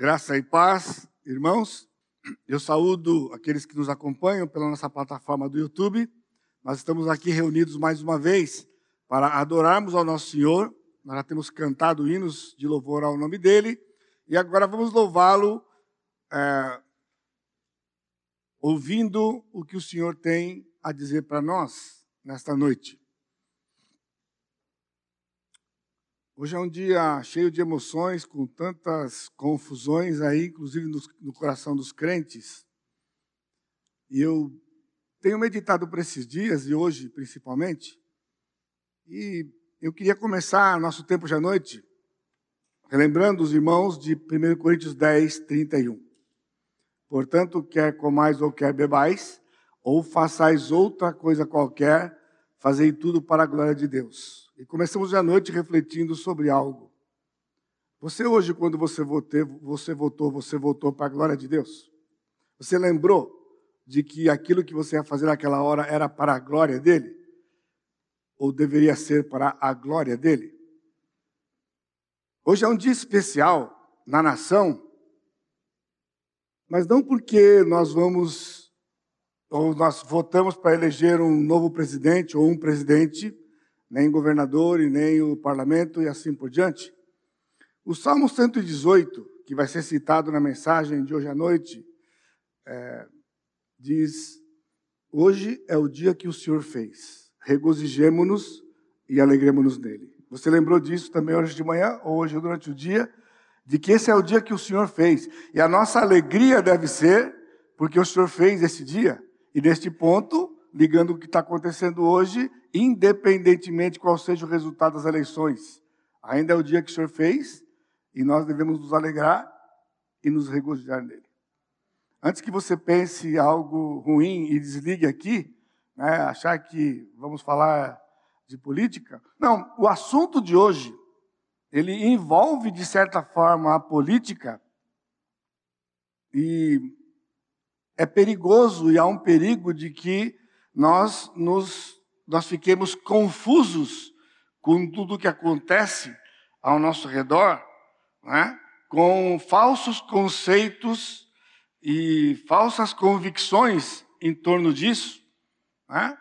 Graça e paz, irmãos. Eu saúdo aqueles que nos acompanham pela nossa plataforma do YouTube. Nós estamos aqui reunidos mais uma vez para adorarmos ao nosso Senhor. Nós já temos cantado hinos de louvor ao nome dele e agora vamos louvá-lo é, ouvindo o que o Senhor tem a dizer para nós nesta noite. Hoje é um dia cheio de emoções, com tantas confusões aí, inclusive no, no coração dos crentes. E eu tenho meditado por esses dias, e hoje principalmente, e eu queria começar nosso tempo de noite relembrando os irmãos de 1 Coríntios 10, 31. Portanto, quer comais ou quer bebais, ou façais outra coisa qualquer, fazei tudo para a glória de Deus. E começamos a noite refletindo sobre algo. Você hoje, quando você votou, você votou, você votou para a glória de Deus? Você lembrou de que aquilo que você ia fazer naquela hora era para a glória dele? Ou deveria ser para a glória dele? Hoje é um dia especial na nação, mas não porque nós vamos, ou nós votamos para eleger um novo presidente ou um presidente, nem governador e nem o parlamento e assim por diante. O Salmo 118, que vai ser citado na mensagem de hoje à noite, é, diz: Hoje é o dia que o Senhor fez, regozijemo-nos e alegremos-nos nele. Você lembrou disso também hoje de manhã, ou hoje durante o dia, de que esse é o dia que o Senhor fez. E a nossa alegria deve ser porque o Senhor fez esse dia. E neste ponto, ligando o que está acontecendo hoje, independentemente qual seja o resultado das eleições. Ainda é o dia que o Senhor fez e nós devemos nos alegrar e nos regozijar nele. Antes que você pense algo ruim e desligue aqui, né, achar que vamos falar de política, não, o assunto de hoje, ele envolve de certa forma a política e é perigoso e há um perigo de que nós nos nós fiquemos confusos com tudo o que acontece ao nosso redor, né? com falsos conceitos e falsas convicções em torno disso. Né?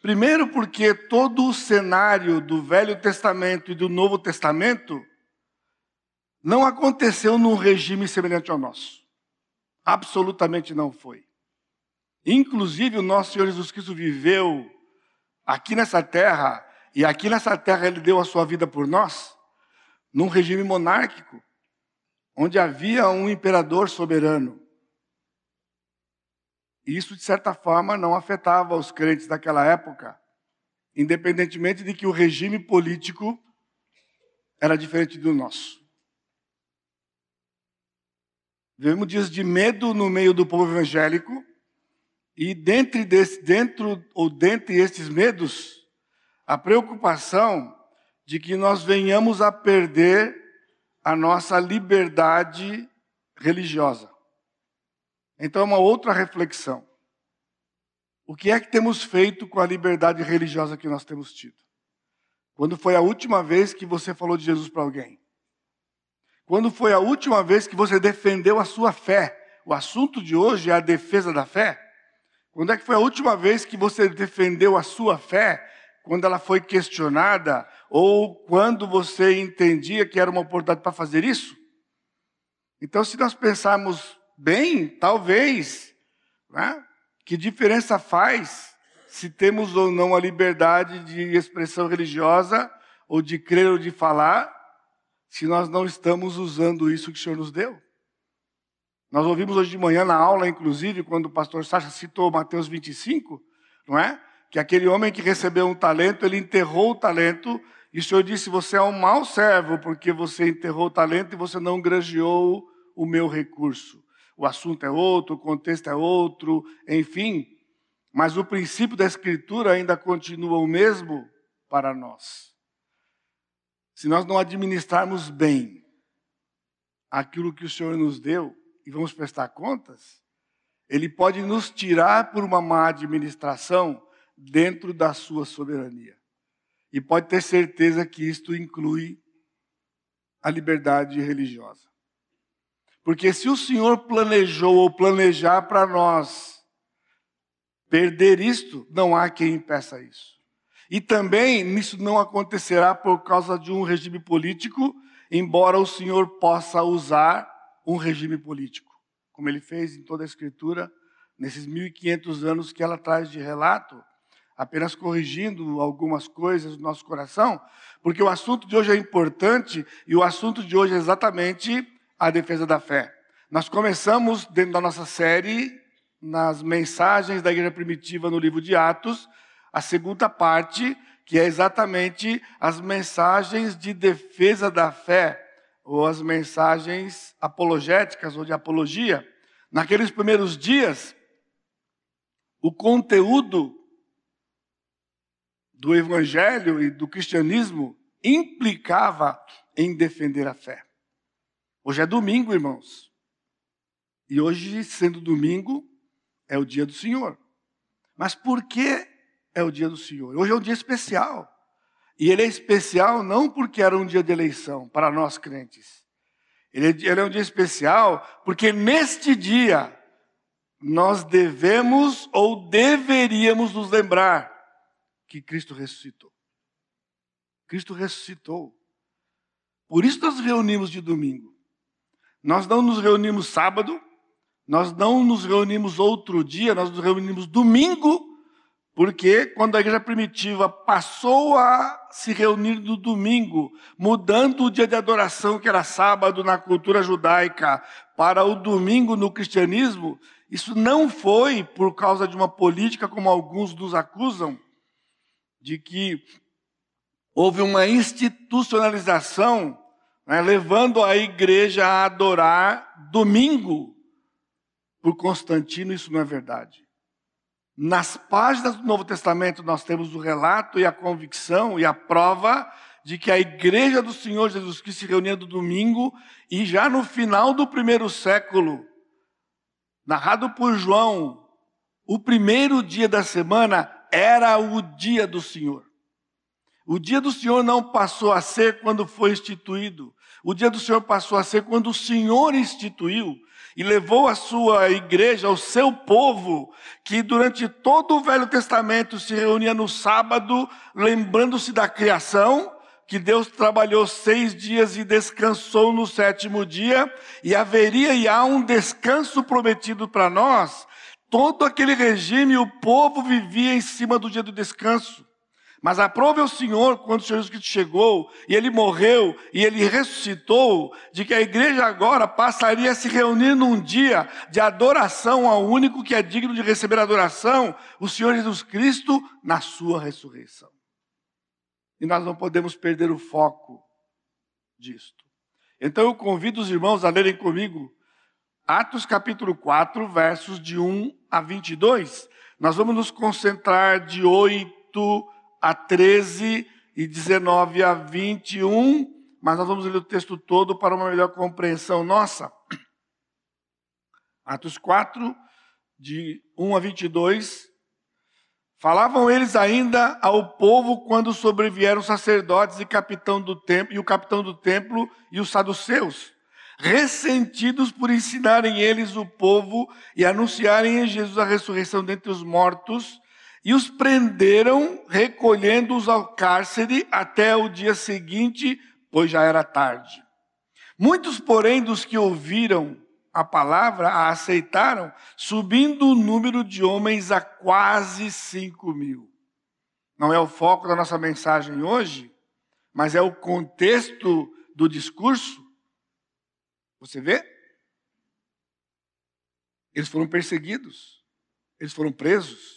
Primeiro, porque todo o cenário do Velho Testamento e do Novo Testamento não aconteceu num regime semelhante ao nosso. Absolutamente não foi. Inclusive, o nosso Senhor Jesus Cristo viveu aqui nessa terra, e aqui nessa terra ele deu a sua vida por nós, num regime monárquico, onde havia um imperador soberano. E isso, de certa forma, não afetava os crentes daquela época, independentemente de que o regime político era diferente do nosso. Vivemos dias de medo no meio do povo evangélico, e dentro, desse, dentro ou dentre esses medos, a preocupação de que nós venhamos a perder a nossa liberdade religiosa. Então, é uma outra reflexão. O que é que temos feito com a liberdade religiosa que nós temos tido? Quando foi a última vez que você falou de Jesus para alguém? Quando foi a última vez que você defendeu a sua fé? O assunto de hoje é a defesa da fé. Quando é que foi a última vez que você defendeu a sua fé? Quando ela foi questionada? Ou quando você entendia que era uma oportunidade para fazer isso? Então, se nós pensarmos bem, talvez, né? que diferença faz se temos ou não a liberdade de expressão religiosa, ou de crer ou de falar, se nós não estamos usando isso que o Senhor nos deu? Nós ouvimos hoje de manhã na aula, inclusive, quando o pastor Sacha citou Mateus 25, não é? Que aquele homem que recebeu um talento, ele enterrou o talento, e o Senhor disse: Você é um mau servo, porque você enterrou o talento e você não granjeou o meu recurso. O assunto é outro, o contexto é outro, enfim, mas o princípio da Escritura ainda continua o mesmo para nós. Se nós não administrarmos bem aquilo que o Senhor nos deu, e vamos prestar contas, ele pode nos tirar por uma má administração dentro da sua soberania. E pode ter certeza que isto inclui a liberdade religiosa. Porque se o Senhor planejou ou planejar para nós perder isto, não há quem impeça isso. E também isso não acontecerá por causa de um regime político, embora o Senhor possa usar um regime político, como ele fez em toda a Escritura, nesses 1500 anos que ela traz de relato, apenas corrigindo algumas coisas do nosso coração, porque o assunto de hoje é importante e o assunto de hoje é exatamente a defesa da fé. Nós começamos dentro da nossa série nas mensagens da igreja primitiva no livro de Atos, a segunda parte, que é exatamente as mensagens de defesa da fé, ou as mensagens apologéticas ou de apologia. Naqueles primeiros dias, o conteúdo do evangelho e do cristianismo implicava em defender a fé. Hoje é domingo, irmãos. E hoje, sendo domingo, é o dia do Senhor. Mas por que é o dia do Senhor? Hoje é um dia especial. E ele é especial não porque era um dia de eleição para nós crentes. Ele, é um dia especial porque neste dia nós devemos ou deveríamos nos lembrar que Cristo ressuscitou. Cristo ressuscitou. Por isso nós reunimos de domingo. Nós não nos reunimos sábado, nós não nos reunimos outro dia, nós nos reunimos domingo, porque quando a igreja primitiva passou a se reunir no domingo, mudando o dia de adoração, que era sábado na cultura judaica, para o domingo no cristianismo, isso não foi por causa de uma política, como alguns nos acusam, de que houve uma institucionalização né, levando a igreja a adorar domingo. Por Constantino, isso não é verdade. Nas páginas do Novo Testamento, nós temos o relato e a convicção e a prova de que a igreja do Senhor Jesus Cristo se reunia no domingo e já no final do primeiro século, narrado por João, o primeiro dia da semana era o dia do Senhor. O dia do Senhor não passou a ser quando foi instituído. O dia do Senhor passou a ser quando o Senhor instituiu e levou a sua igreja, o seu povo, que durante todo o Velho Testamento se reunia no sábado, lembrando-se da criação, que Deus trabalhou seis dias e descansou no sétimo dia, e haveria e há um descanso prometido para nós. Todo aquele regime, o povo vivia em cima do dia do descanso. Mas aprove ao Senhor, quando o Senhor Jesus Cristo chegou, e ele morreu, e ele ressuscitou, de que a igreja agora passaria a se reunir num dia de adoração ao único que é digno de receber adoração, o Senhor Jesus Cristo, na sua ressurreição. E nós não podemos perder o foco disto. Então eu convido os irmãos a lerem comigo Atos capítulo 4, versos de 1 a 22. Nós vamos nos concentrar de 8 a 13 e 19 a 21, mas nós vamos ler o texto todo para uma melhor compreensão nossa. Atos 4, de 1 a 22. Falavam eles ainda ao povo quando sobrevieram sacerdotes e capitão do templo e o capitão do templo e os saduceus, ressentidos por ensinarem eles o povo e anunciarem em Jesus a ressurreição dentre os mortos e os prenderam, recolhendo-os ao cárcere até o dia seguinte, pois já era tarde. Muitos, porém, dos que ouviram a palavra, a aceitaram, subindo o número de homens a quase cinco mil. Não é o foco da nossa mensagem hoje, mas é o contexto do discurso. Você vê? Eles foram perseguidos, eles foram presos.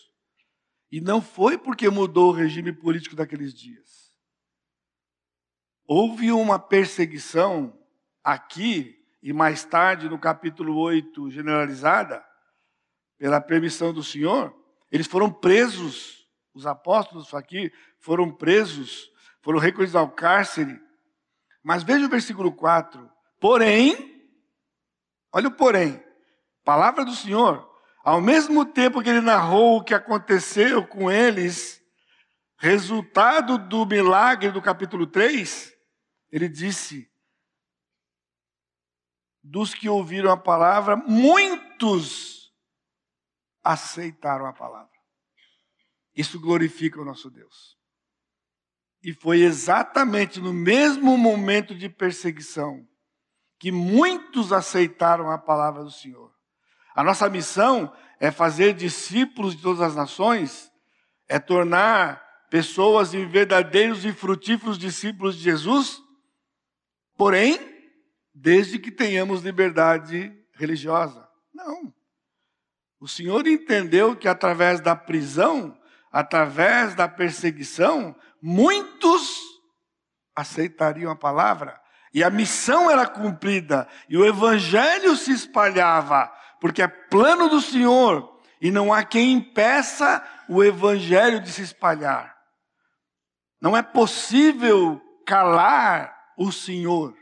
E não foi porque mudou o regime político daqueles dias. Houve uma perseguição aqui e mais tarde no capítulo 8, generalizada, pela permissão do Senhor. Eles foram presos, os apóstolos aqui foram presos, foram recolhidos ao cárcere. Mas veja o versículo 4. Porém, olha o porém, palavra do Senhor, ao mesmo tempo que ele narrou o que aconteceu com eles, resultado do milagre do capítulo 3, ele disse: dos que ouviram a palavra, muitos aceitaram a palavra. Isso glorifica o nosso Deus. E foi exatamente no mesmo momento de perseguição que muitos aceitaram a palavra do Senhor. A nossa missão é fazer discípulos de todas as nações, é tornar pessoas em verdadeiros e frutíferos discípulos de Jesus, porém, desde que tenhamos liberdade religiosa. Não. O Senhor entendeu que através da prisão, através da perseguição, muitos aceitariam a palavra e a missão era cumprida e o evangelho se espalhava, porque é plano do Senhor e não há quem impeça o evangelho de se espalhar. Não é possível calar o Senhor.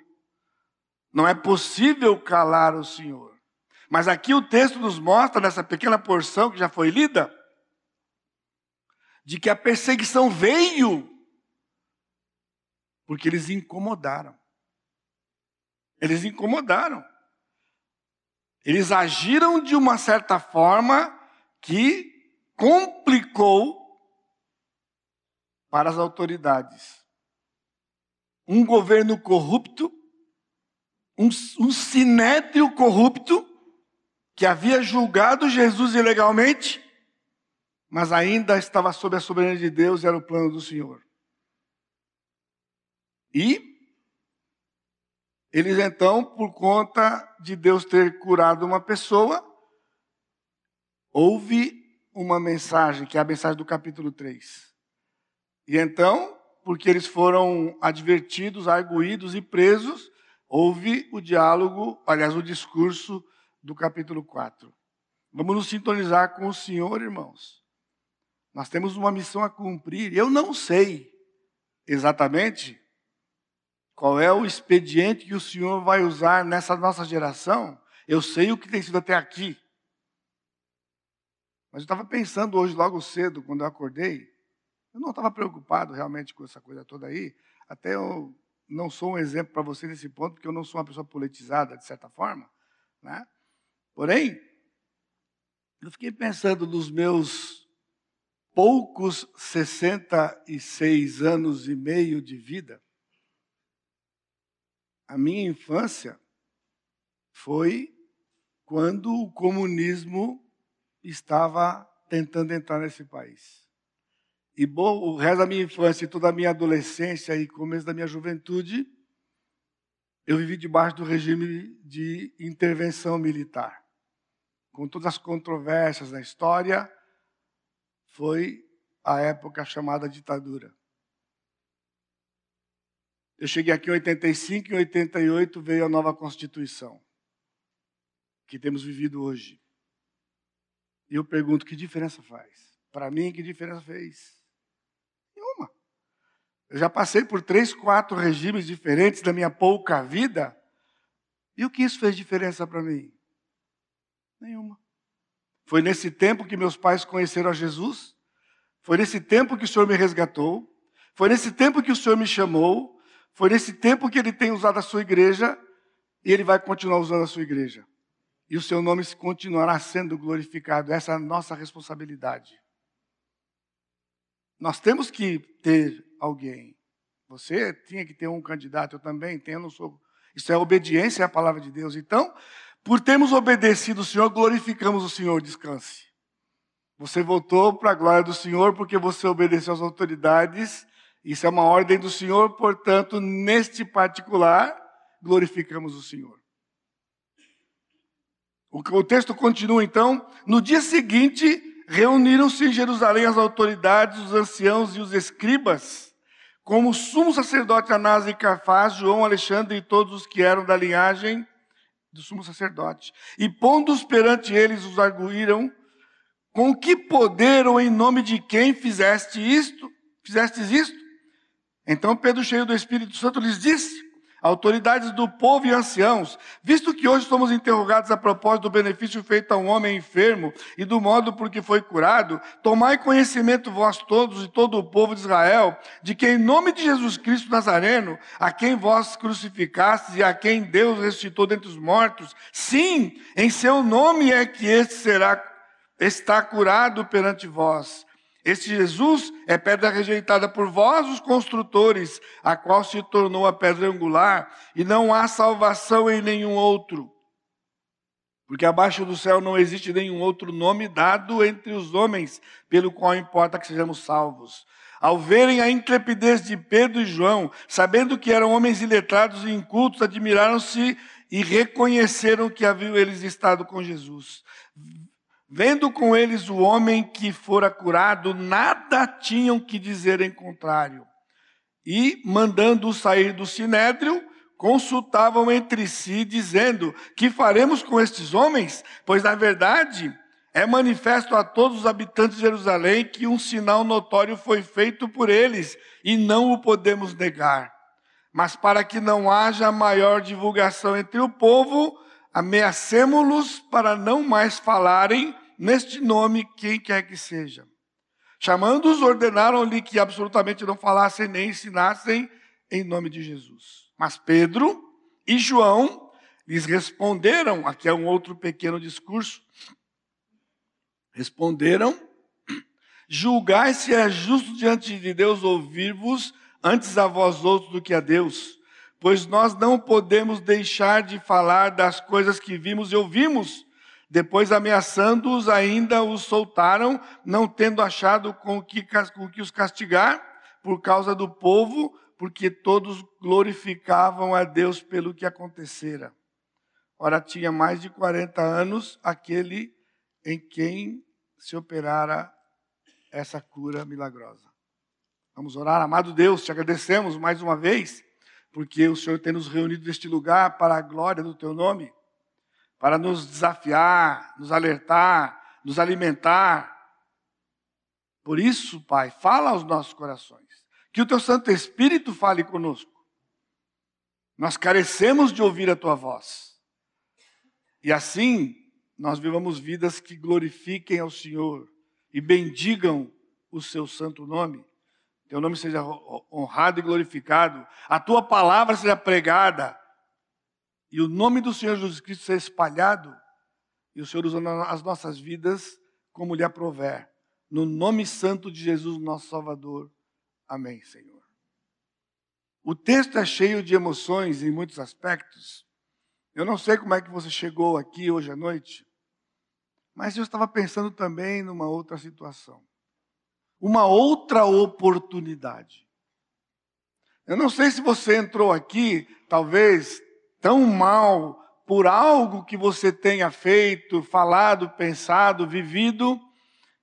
Não é possível calar o Senhor. Mas aqui o texto nos mostra, nessa pequena porção que já foi lida, de que a perseguição veio porque eles incomodaram. Eles incomodaram. Eles agiram de uma certa forma que complicou para as autoridades. Um governo corrupto, um, um sinédrio corrupto, que havia julgado Jesus ilegalmente, mas ainda estava sob a soberania de Deus, era o plano do Senhor. E eles então, por conta de Deus ter curado uma pessoa, houve uma mensagem, que é a mensagem do capítulo 3. E então, porque eles foram advertidos, arguídos e presos, houve o diálogo, aliás, o discurso do capítulo 4. Vamos nos sintonizar com o Senhor, irmãos. Nós temos uma missão a cumprir. Eu não sei exatamente qual é o expediente que o Senhor vai usar nessa nossa geração? Eu sei o que tem sido até aqui. Mas eu estava pensando hoje, logo cedo, quando eu acordei, eu não estava preocupado realmente com essa coisa toda aí. Até eu não sou um exemplo para você nesse ponto, porque eu não sou uma pessoa politizada, de certa forma. Né? Porém, eu fiquei pensando nos meus poucos 66 anos e meio de vida a minha infância foi quando o comunismo estava tentando entrar nesse país. E bom, o resto da minha infância e toda a minha adolescência e começo da minha juventude, eu vivi debaixo do regime de intervenção militar. Com todas as controvérsias da história, foi a época chamada ditadura. Eu cheguei aqui em 85, em 88 veio a nova Constituição, que temos vivido hoje. E eu pergunto: que diferença faz? Para mim, que diferença fez? Nenhuma. Eu já passei por três, quatro regimes diferentes da minha pouca vida. E o que isso fez diferença para mim? Nenhuma. Foi nesse tempo que meus pais conheceram a Jesus. Foi nesse tempo que o Senhor me resgatou. Foi nesse tempo que o Senhor me chamou. Foi nesse tempo que ele tem usado a sua igreja e ele vai continuar usando a sua igreja. E o seu nome continuará sendo glorificado. Essa é a nossa responsabilidade. Nós temos que ter alguém. Você tinha que ter um candidato, eu também tenho, eu não sou. Isso é obediência à palavra de Deus. Então, por termos obedecido o Senhor, glorificamos o Senhor, descanse. Você voltou para a glória do Senhor porque você obedeceu às autoridades isso é uma ordem do Senhor, portanto, neste particular, glorificamos o Senhor. O texto continua então. No dia seguinte, reuniram-se em Jerusalém as autoridades, os anciãos e os escribas, como o sumo sacerdote Anás e Cafás, João, Alexandre e todos os que eram da linhagem do sumo sacerdote. E pondo-os perante eles, os arguíram, com que poder ou em nome de quem fizeste isto? Fizestes isto? Então Pedro, cheio do Espírito Santo, lhes disse: autoridades do povo e anciãos, visto que hoje somos interrogados a propósito do benefício feito a um homem enfermo e do modo por que foi curado, tomai conhecimento vós todos e todo o povo de Israel, de que em nome de Jesus Cristo Nazareno, a quem vós crucificastes e a quem Deus ressuscitou dentre os mortos, sim, em seu nome é que este será está curado perante vós. Este Jesus é pedra rejeitada por vós, os construtores, a qual se tornou a pedra angular, e não há salvação em nenhum outro. Porque abaixo do céu não existe nenhum outro nome dado entre os homens, pelo qual importa que sejamos salvos. Ao verem a intrepidez de Pedro e João, sabendo que eram homens iletrados e incultos, admiraram-se e reconheceram que haviam eles estado com Jesus. Vendo com eles o homem que fora curado, nada tinham que dizer em contrário. E, mandando-o sair do sinédrio, consultavam entre si, dizendo: Que faremos com estes homens? Pois, na verdade, é manifesto a todos os habitantes de Jerusalém que um sinal notório foi feito por eles, e não o podemos negar. Mas para que não haja maior divulgação entre o povo, ameacemos-los para não mais falarem neste nome, quem quer que seja. Chamando-os, ordenaram-lhe que absolutamente não falassem nem ensinassem em nome de Jesus. Mas Pedro e João lhes responderam, aqui é um outro pequeno discurso, responderam, julgai se é justo diante de Deus ouvir-vos antes a vós outros do que a Deus, pois nós não podemos deixar de falar das coisas que vimos e ouvimos, depois, ameaçando-os, ainda os soltaram, não tendo achado com que, que os castigar, por causa do povo, porque todos glorificavam a Deus pelo que acontecera. Ora, tinha mais de 40 anos aquele em quem se operara essa cura milagrosa. Vamos orar, amado Deus, te agradecemos mais uma vez, porque o Senhor tem nos reunido neste lugar para a glória do teu nome para nos desafiar, nos alertar, nos alimentar. Por isso, Pai, fala aos nossos corações. Que o teu Santo Espírito fale conosco. Nós carecemos de ouvir a tua voz. E assim, nós vivamos vidas que glorifiquem ao Senhor e bendigam o seu santo nome. Teu nome seja honrado e glorificado. A tua palavra seja pregada e o nome do Senhor Jesus Cristo ser espalhado e o Senhor usando as nossas vidas como lhe aprover. No nome santo de Jesus, nosso Salvador. Amém, Senhor. O texto é cheio de emoções em muitos aspectos. Eu não sei como é que você chegou aqui hoje à noite, mas eu estava pensando também numa outra situação. Uma outra oportunidade. Eu não sei se você entrou aqui, talvez tão mal por algo que você tenha feito, falado, pensado, vivido,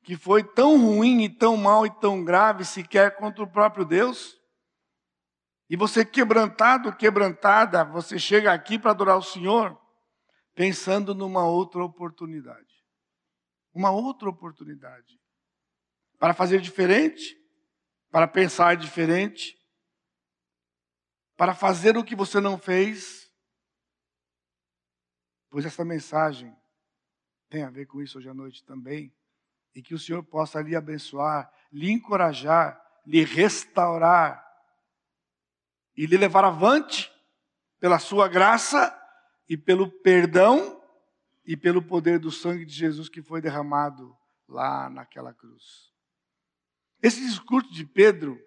que foi tão ruim e tão mal e tão grave sequer contra o próprio Deus? E você quebrantado, quebrantada, você chega aqui para adorar o Senhor, pensando numa outra oportunidade. Uma outra oportunidade. Para fazer diferente, para pensar diferente, para fazer o que você não fez, Pois essa mensagem tem a ver com isso hoje à noite também. E que o Senhor possa lhe abençoar, lhe encorajar, lhe restaurar e lhe levar avante pela sua graça e pelo perdão e pelo poder do sangue de Jesus que foi derramado lá naquela cruz. Esse discurso de Pedro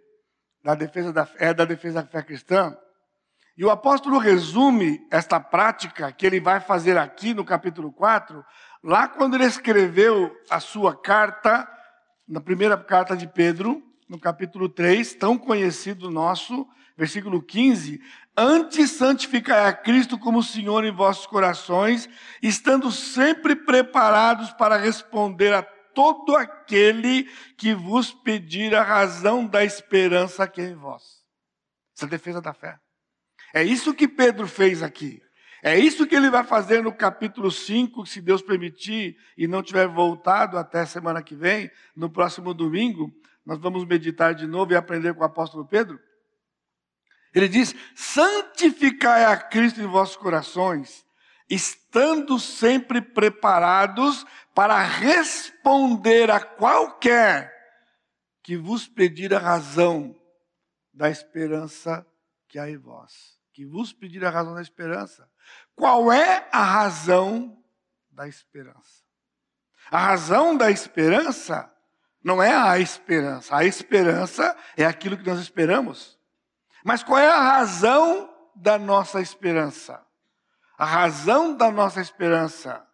da defesa da, é da defesa da fé cristã e o apóstolo resume esta prática que ele vai fazer aqui no capítulo 4, lá quando ele escreveu a sua carta, na primeira carta de Pedro, no capítulo 3, tão conhecido nosso, versículo 15: Antes santificai a Cristo como Senhor em vossos corações, estando sempre preparados para responder a todo aquele que vos pedir a razão da esperança que é em vós. Essa é defesa da fé. É isso que Pedro fez aqui. É isso que ele vai fazer no capítulo 5, se Deus permitir e não tiver voltado até semana que vem, no próximo domingo, nós vamos meditar de novo e aprender com o apóstolo Pedro. Ele diz: santificai a Cristo em vossos corações, estando sempre preparados para responder a qualquer que vos pedir a razão da esperança que há em vós. Que vos pedir a razão da esperança. Qual é a razão da esperança? A razão da esperança não é a esperança. A esperança é aquilo que nós esperamos. Mas qual é a razão da nossa esperança? A razão da nossa esperança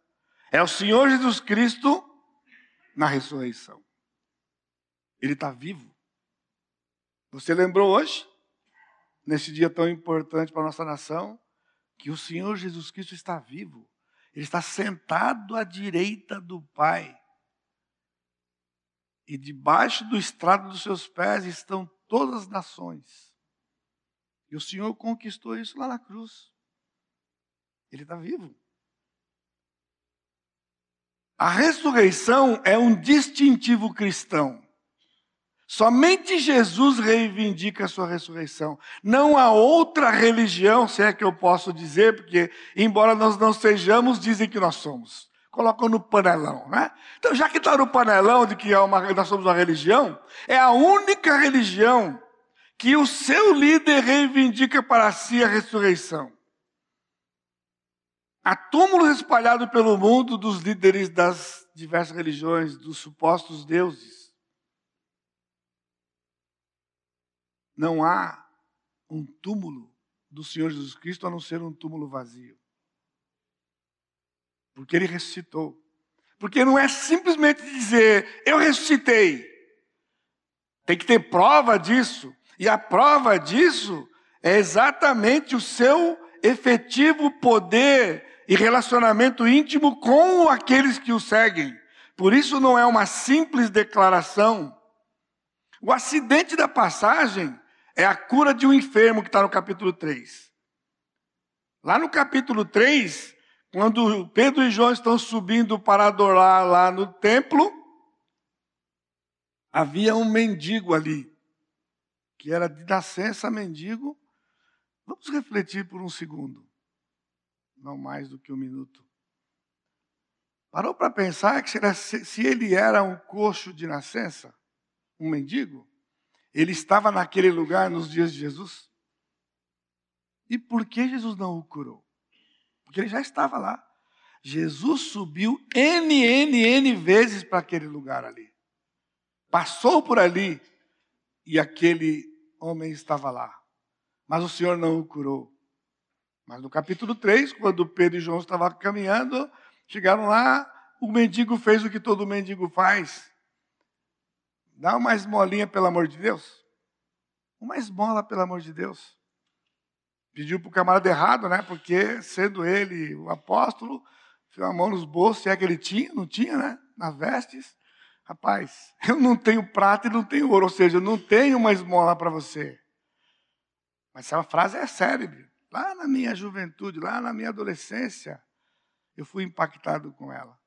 é o Senhor Jesus Cristo na ressurreição. Ele está vivo. Você lembrou hoje, nesse dia tão importante para a nossa nação, que o Senhor Jesus Cristo está vivo. Ele está sentado à direita do Pai. E debaixo do estrado dos seus pés estão todas as nações. E o Senhor conquistou isso lá na cruz. Ele está vivo. A ressurreição é um distintivo cristão. Somente Jesus reivindica a sua ressurreição. Não há outra religião, se é que eu posso dizer, porque, embora nós não sejamos, dizem que nós somos. Colocam no panelão, né? Então, já que está no panelão de que é uma, nós somos uma religião, é a única religião que o seu líder reivindica para si a ressurreição. Há túmulos espalhados pelo mundo dos líderes das diversas religiões, dos supostos deuses. Não há um túmulo do Senhor Jesus Cristo a não ser um túmulo vazio. Porque ele ressuscitou. Porque não é simplesmente dizer, eu ressuscitei. Tem que ter prova disso. E a prova disso é exatamente o seu efetivo poder e relacionamento íntimo com aqueles que o seguem. Por isso não é uma simples declaração. O acidente da passagem é a cura de um enfermo que está no capítulo 3. Lá no capítulo 3, quando Pedro e João estão subindo para adorar lá no templo, havia um mendigo ali, que era de nascença mendigo. Vamos refletir por um segundo, não mais do que um minuto. Parou para pensar que se ele era um coxo de nascença, um mendigo, ele estava naquele lugar nos dias de Jesus? E por que Jesus não o curou? Porque ele já estava lá. Jesus subiu N, N, N vezes para aquele lugar ali. Passou por ali e aquele homem estava lá. Mas o Senhor não o curou. Mas no capítulo 3, quando Pedro e João estavam caminhando, chegaram lá, o mendigo fez o que todo mendigo faz. Dá uma esmolinha, pelo amor de Deus. Uma esmola, pelo amor de Deus. Pediu para o camarada errado, né? Porque, sendo ele o apóstolo, fez a mão nos bolsos, se é que ele tinha, não tinha, né? Nas vestes. Rapaz, eu não tenho prata e não tenho ouro, ou seja, eu não tenho uma esmola para você. Mas essa frase é célebre. Lá na minha juventude, lá na minha adolescência, eu fui impactado com ela.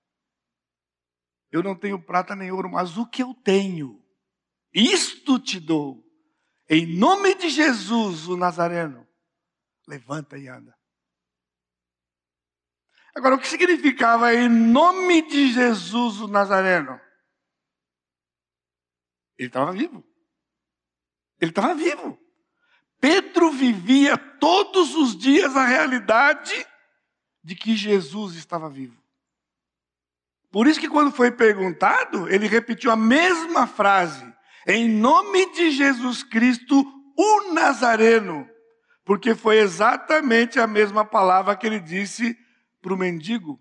Eu não tenho prata nem ouro, mas o que eu tenho, isto te dou. Em nome de Jesus, o Nazareno, levanta e anda. Agora, o que significava em nome de Jesus, o Nazareno? Ele estava vivo. Ele estava vivo. Pedro vivia todos os dias a realidade de que Jesus estava vivo. Por isso que quando foi perguntado, ele repetiu a mesma frase. Em nome de Jesus Cristo, o Nazareno. Porque foi exatamente a mesma palavra que ele disse para o mendigo.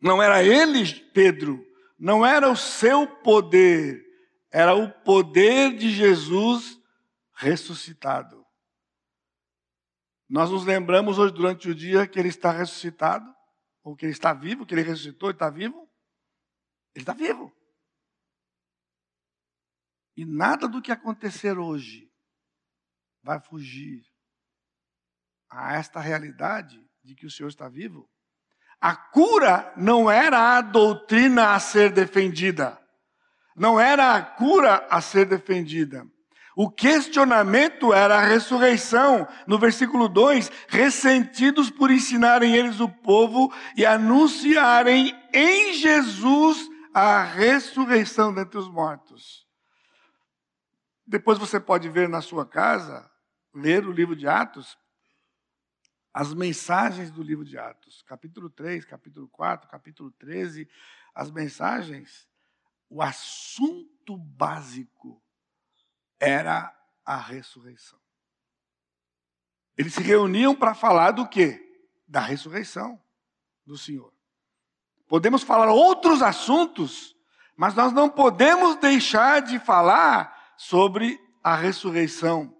Não era ele, Pedro, não era o seu poder, era o poder de Jesus ressuscitado. Nós nos lembramos hoje durante o dia que ele está ressuscitado, ou que ele está vivo, que ele ressuscitou e está vivo. Ele está vivo. E nada do que acontecer hoje vai fugir a esta realidade de que o Senhor está vivo. A cura não era a doutrina a ser defendida. Não era a cura a ser defendida. O questionamento era a ressurreição. No versículo 2: ressentidos por ensinarem eles o povo e anunciarem em Jesus a ressurreição dentre os mortos. Depois você pode ver na sua casa, ler o livro de Atos, as mensagens do livro de Atos, capítulo 3, capítulo 4, capítulo 13, as mensagens, o assunto básico era a ressurreição. Eles se reuniam para falar do quê? Da ressurreição do Senhor. Podemos falar outros assuntos, mas nós não podemos deixar de falar sobre a ressurreição.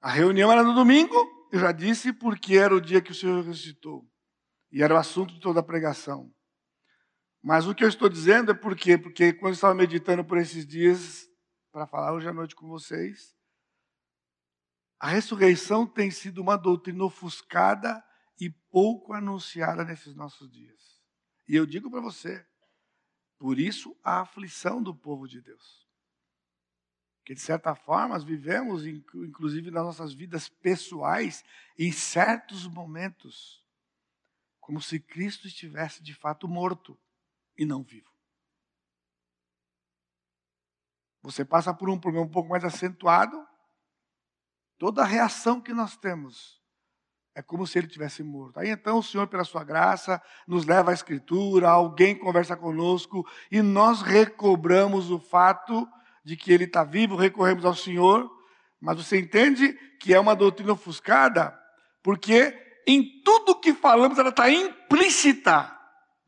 A reunião era no domingo, eu já disse, porque era o dia que o Senhor ressuscitou. E era o assunto de toda a pregação. Mas o que eu estou dizendo é por quê? Porque quando eu estava meditando por esses dias, para falar hoje à noite com vocês, a ressurreição tem sido uma doutrina ofuscada e pouco anunciada nesses nossos dias. E eu digo para você, por isso a aflição do povo de Deus. Que de certa forma nós vivemos, inclusive nas nossas vidas pessoais, em certos momentos, como se Cristo estivesse de fato morto e não vivo. Você passa por um problema um pouco mais acentuado, toda a reação que nós temos é como se ele tivesse morto. Aí então o Senhor, pela sua graça, nos leva à Escritura, alguém conversa conosco e nós recobramos o fato de que ele está vivo, recorremos ao Senhor. Mas você entende que é uma doutrina ofuscada, porque em tudo que falamos ela está implícita,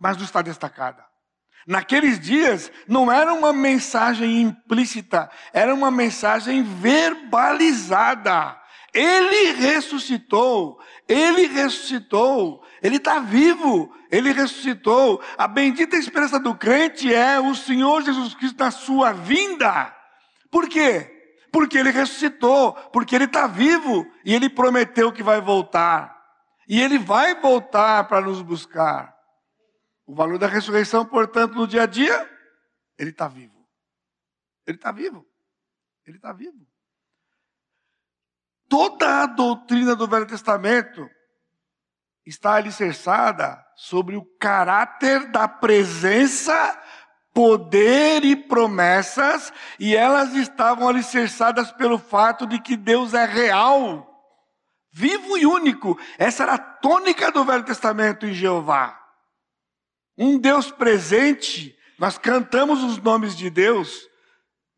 mas não está destacada. Naqueles dias não era uma mensagem implícita, era uma mensagem verbalizada. Ele ressuscitou, ele ressuscitou, ele está vivo, ele ressuscitou. A bendita esperança do crente é o Senhor Jesus Cristo na sua vinda. Por quê? Porque ele ressuscitou, porque ele está vivo e ele prometeu que vai voltar. E ele vai voltar para nos buscar. O valor da ressurreição, portanto, no dia a dia, ele está vivo. Ele está vivo. Ele está vivo toda a doutrina do Velho Testamento está alicerçada sobre o caráter da presença, poder e promessas, e elas estavam alicerçadas pelo fato de que Deus é real, vivo e único. Essa era a tônica do Velho Testamento em Jeová. Um Deus presente, nós cantamos os nomes de Deus,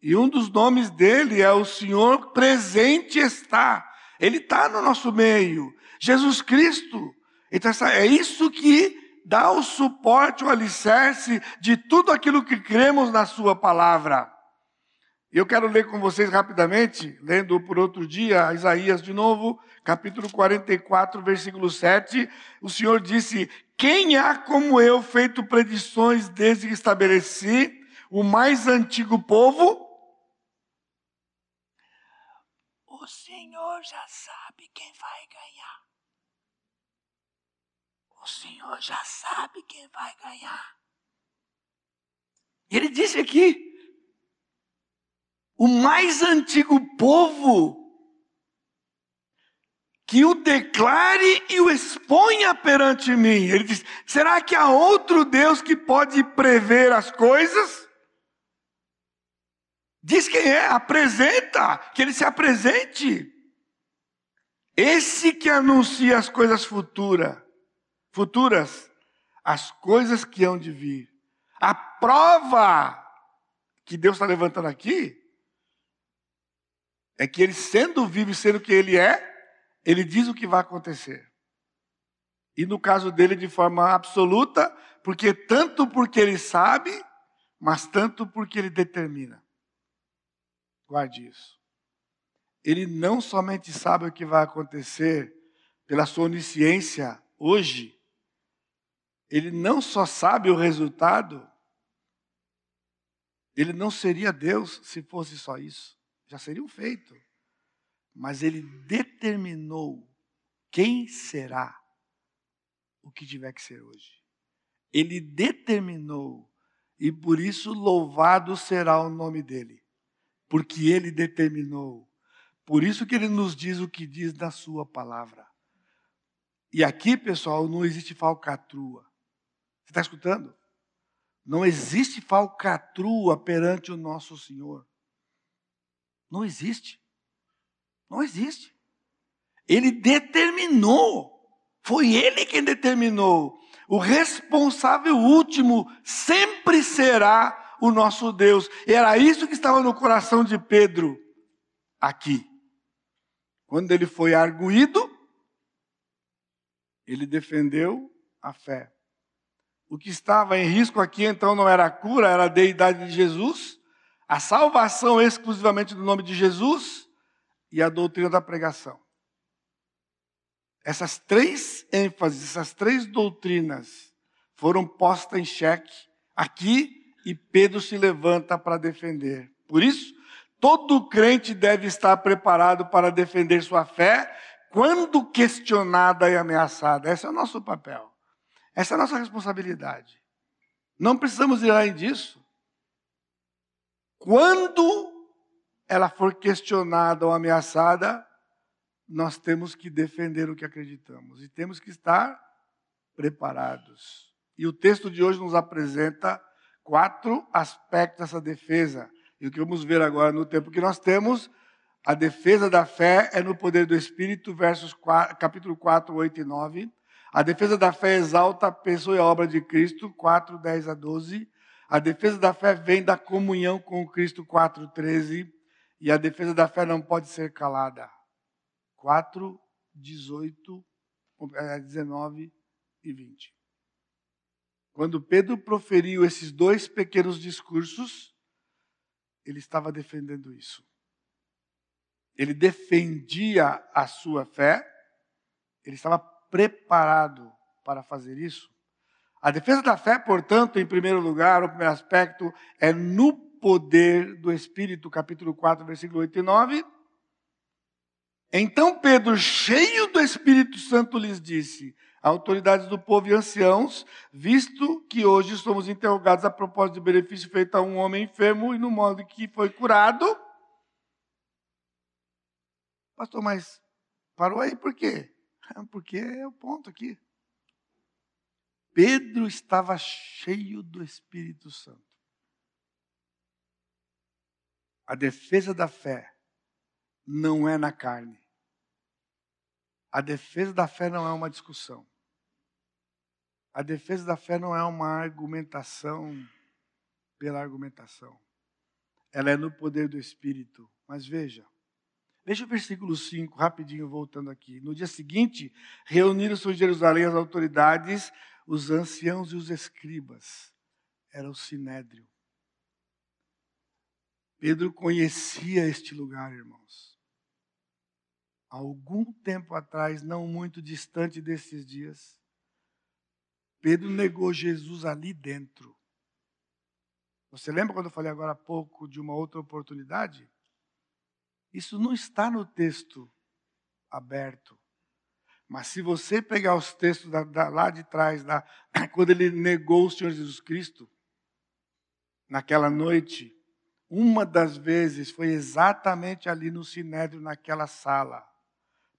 e um dos nomes dele é o Senhor presente está. Ele está no nosso meio. Jesus Cristo. Então, é isso que dá o suporte, o alicerce de tudo aquilo que cremos na Sua palavra. Eu quero ler com vocês rapidamente, lendo por outro dia, Isaías de novo, capítulo 44, versículo 7. O Senhor disse: Quem há como eu feito predições desde que estabeleci o mais antigo povo? o Senhor já sabe quem vai ganhar. O Senhor já sabe quem vai ganhar. Ele disse aqui: o mais antigo povo que o declare e o exponha perante mim. Ele diz: será que há outro Deus que pode prever as coisas? Diz quem é, apresenta, que ele se apresente. Esse que anuncia as coisas futuras, futuras, as coisas que hão de vir. A prova que Deus está levantando aqui é que ele, sendo vivo e sendo que ele é, ele diz o que vai acontecer. E no caso dele, de forma absoluta, porque tanto porque ele sabe, mas tanto porque ele determina. Guarde isso. Ele não somente sabe o que vai acontecer pela sua onisciência hoje, ele não só sabe o resultado, ele não seria Deus se fosse só isso. Já seria um feito. Mas ele determinou quem será o que tiver que ser hoje. Ele determinou, e por isso louvado será o nome dele porque ele determinou. Por isso que ele nos diz o que diz na sua palavra. E aqui, pessoal, não existe falcatrua. Você está escutando? Não existe falcatrua perante o nosso Senhor. Não existe. Não existe. Ele determinou. Foi ele quem determinou. O responsável último sempre será o nosso Deus. Era isso que estava no coração de Pedro aqui. Quando ele foi arguído, ele defendeu a fé. O que estava em risco aqui então não era a cura, era a deidade de Jesus, a salvação exclusivamente do nome de Jesus e a doutrina da pregação. Essas três ênfases, essas três doutrinas foram postas em xeque aqui e Pedro se levanta para defender. Por isso, todo crente deve estar preparado para defender sua fé quando questionada e ameaçada. Esse é o nosso papel. Essa é a nossa responsabilidade. Não precisamos ir além disso. Quando ela for questionada ou ameaçada, nós temos que defender o que acreditamos e temos que estar preparados. E o texto de hoje nos apresenta quatro aspectos dessa defesa. E o que vamos ver agora no tempo que nós temos, a defesa da fé é no poder do Espírito, versos 4, capítulo 4, 8 e 9. A defesa da fé exalta a pessoa e a obra de Cristo, 4, 10 a 12. A defesa da fé vem da comunhão com Cristo, 4, 13. E a defesa da fé não pode ser calada. 4, 18, 19 e 20. Quando Pedro proferiu esses dois pequenos discursos, ele estava defendendo isso. Ele defendia a sua fé, ele estava preparado para fazer isso. A defesa da fé, portanto, em primeiro lugar, o primeiro aspecto é no poder do Espírito, capítulo 4, versículo 8 e 9. Então Pedro, cheio do Espírito Santo, lhes disse: autoridades do povo e anciãos, visto que hoje somos interrogados a propósito de benefício feito a um homem enfermo e no modo que foi curado, Pastor, mas parou aí por quê? Porque é o ponto aqui. Pedro estava cheio do Espírito Santo. A defesa da fé não é na carne. A defesa da fé não é uma discussão. A defesa da fé não é uma argumentação pela argumentação. Ela é no poder do Espírito. Mas veja, Veja o versículo 5, rapidinho voltando aqui. No dia seguinte, reuniram-se em Jerusalém as autoridades, os anciãos e os escribas. Era o sinédrio. Pedro conhecia este lugar, irmãos. Algum tempo atrás, não muito distante desses dias, Pedro negou Jesus ali dentro. Você lembra quando eu falei agora há pouco de uma outra oportunidade? Isso não está no texto aberto. Mas se você pegar os textos da, da, lá de trás, da, quando ele negou o Senhor Jesus Cristo, naquela noite, uma das vezes foi exatamente ali no Sinédrio, naquela sala,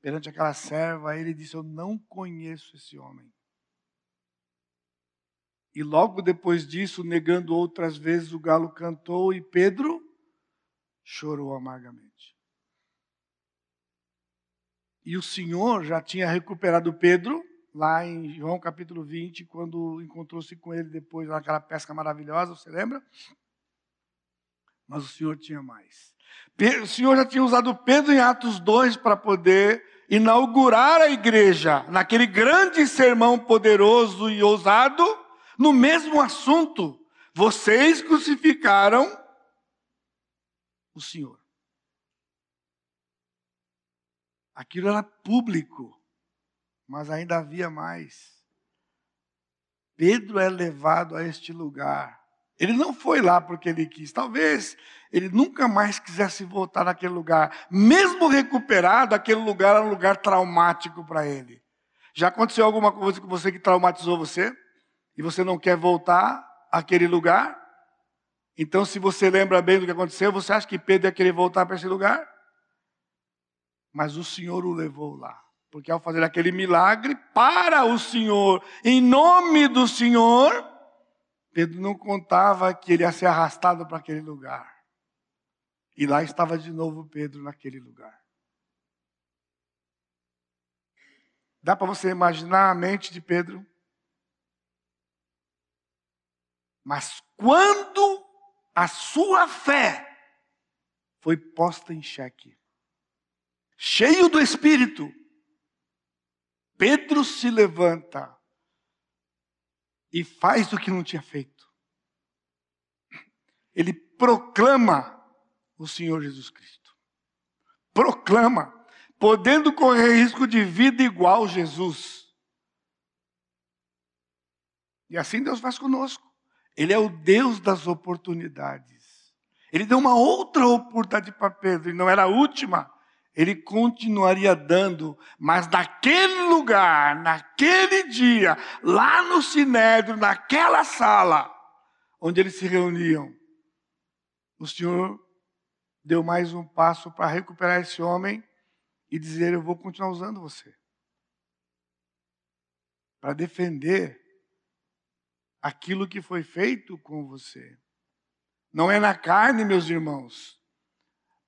perante aquela serva, ele disse: Eu não conheço esse homem. E logo depois disso, negando outras vezes, o galo cantou e Pedro chorou amargamente. E o Senhor já tinha recuperado Pedro, lá em João capítulo 20, quando encontrou-se com ele depois naquela pesca maravilhosa, você lembra? Mas o Senhor tinha mais. O Senhor já tinha usado Pedro em Atos 2 para poder inaugurar a igreja, naquele grande sermão poderoso e ousado, no mesmo assunto. Vocês crucificaram o Senhor. Aquilo era público, mas ainda havia mais. Pedro é levado a este lugar. Ele não foi lá porque ele quis. Talvez ele nunca mais quisesse voltar naquele lugar. Mesmo recuperado, aquele lugar era um lugar traumático para ele. Já aconteceu alguma coisa com você que traumatizou você? E você não quer voltar àquele lugar? Então, se você lembra bem do que aconteceu, você acha que Pedro ia querer voltar para esse lugar? Mas o Senhor o levou lá. Porque ao fazer aquele milagre para o Senhor, em nome do Senhor, Pedro não contava que ele ia ser arrastado para aquele lugar. E lá estava de novo Pedro naquele lugar. Dá para você imaginar a mente de Pedro? Mas quando a sua fé foi posta em xeque, cheio do Espírito, Pedro se levanta e faz o que não tinha feito. Ele proclama o Senhor Jesus Cristo. Proclama, podendo correr risco de vida igual Jesus. E assim Deus faz conosco. Ele é o Deus das oportunidades. Ele deu uma outra oportunidade para Pedro, e não era a última. Ele continuaria dando, mas naquele lugar, naquele dia, lá no Sinédrio, naquela sala onde eles se reuniam, o Senhor deu mais um passo para recuperar esse homem e dizer: Eu vou continuar usando você. Para defender aquilo que foi feito com você. Não é na carne, meus irmãos.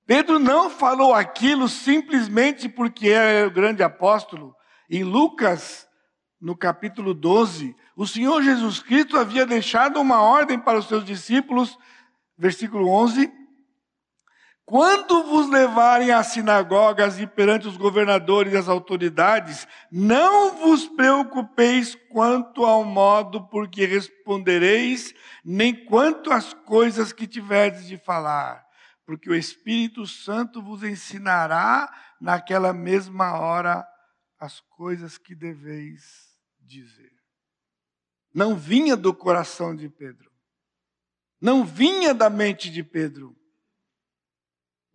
Pedro não falou aquilo simplesmente porque é o grande apóstolo. Em Lucas, no capítulo 12, o Senhor Jesus Cristo havia deixado uma ordem para os seus discípulos, versículo 11: quando vos levarem às sinagogas e perante os governadores e as autoridades, não vos preocupeis quanto ao modo por que respondereis, nem quanto às coisas que tiverdes de falar, porque o Espírito Santo vos ensinará naquela mesma hora as coisas que deveis dizer. Não vinha do coração de Pedro, não vinha da mente de Pedro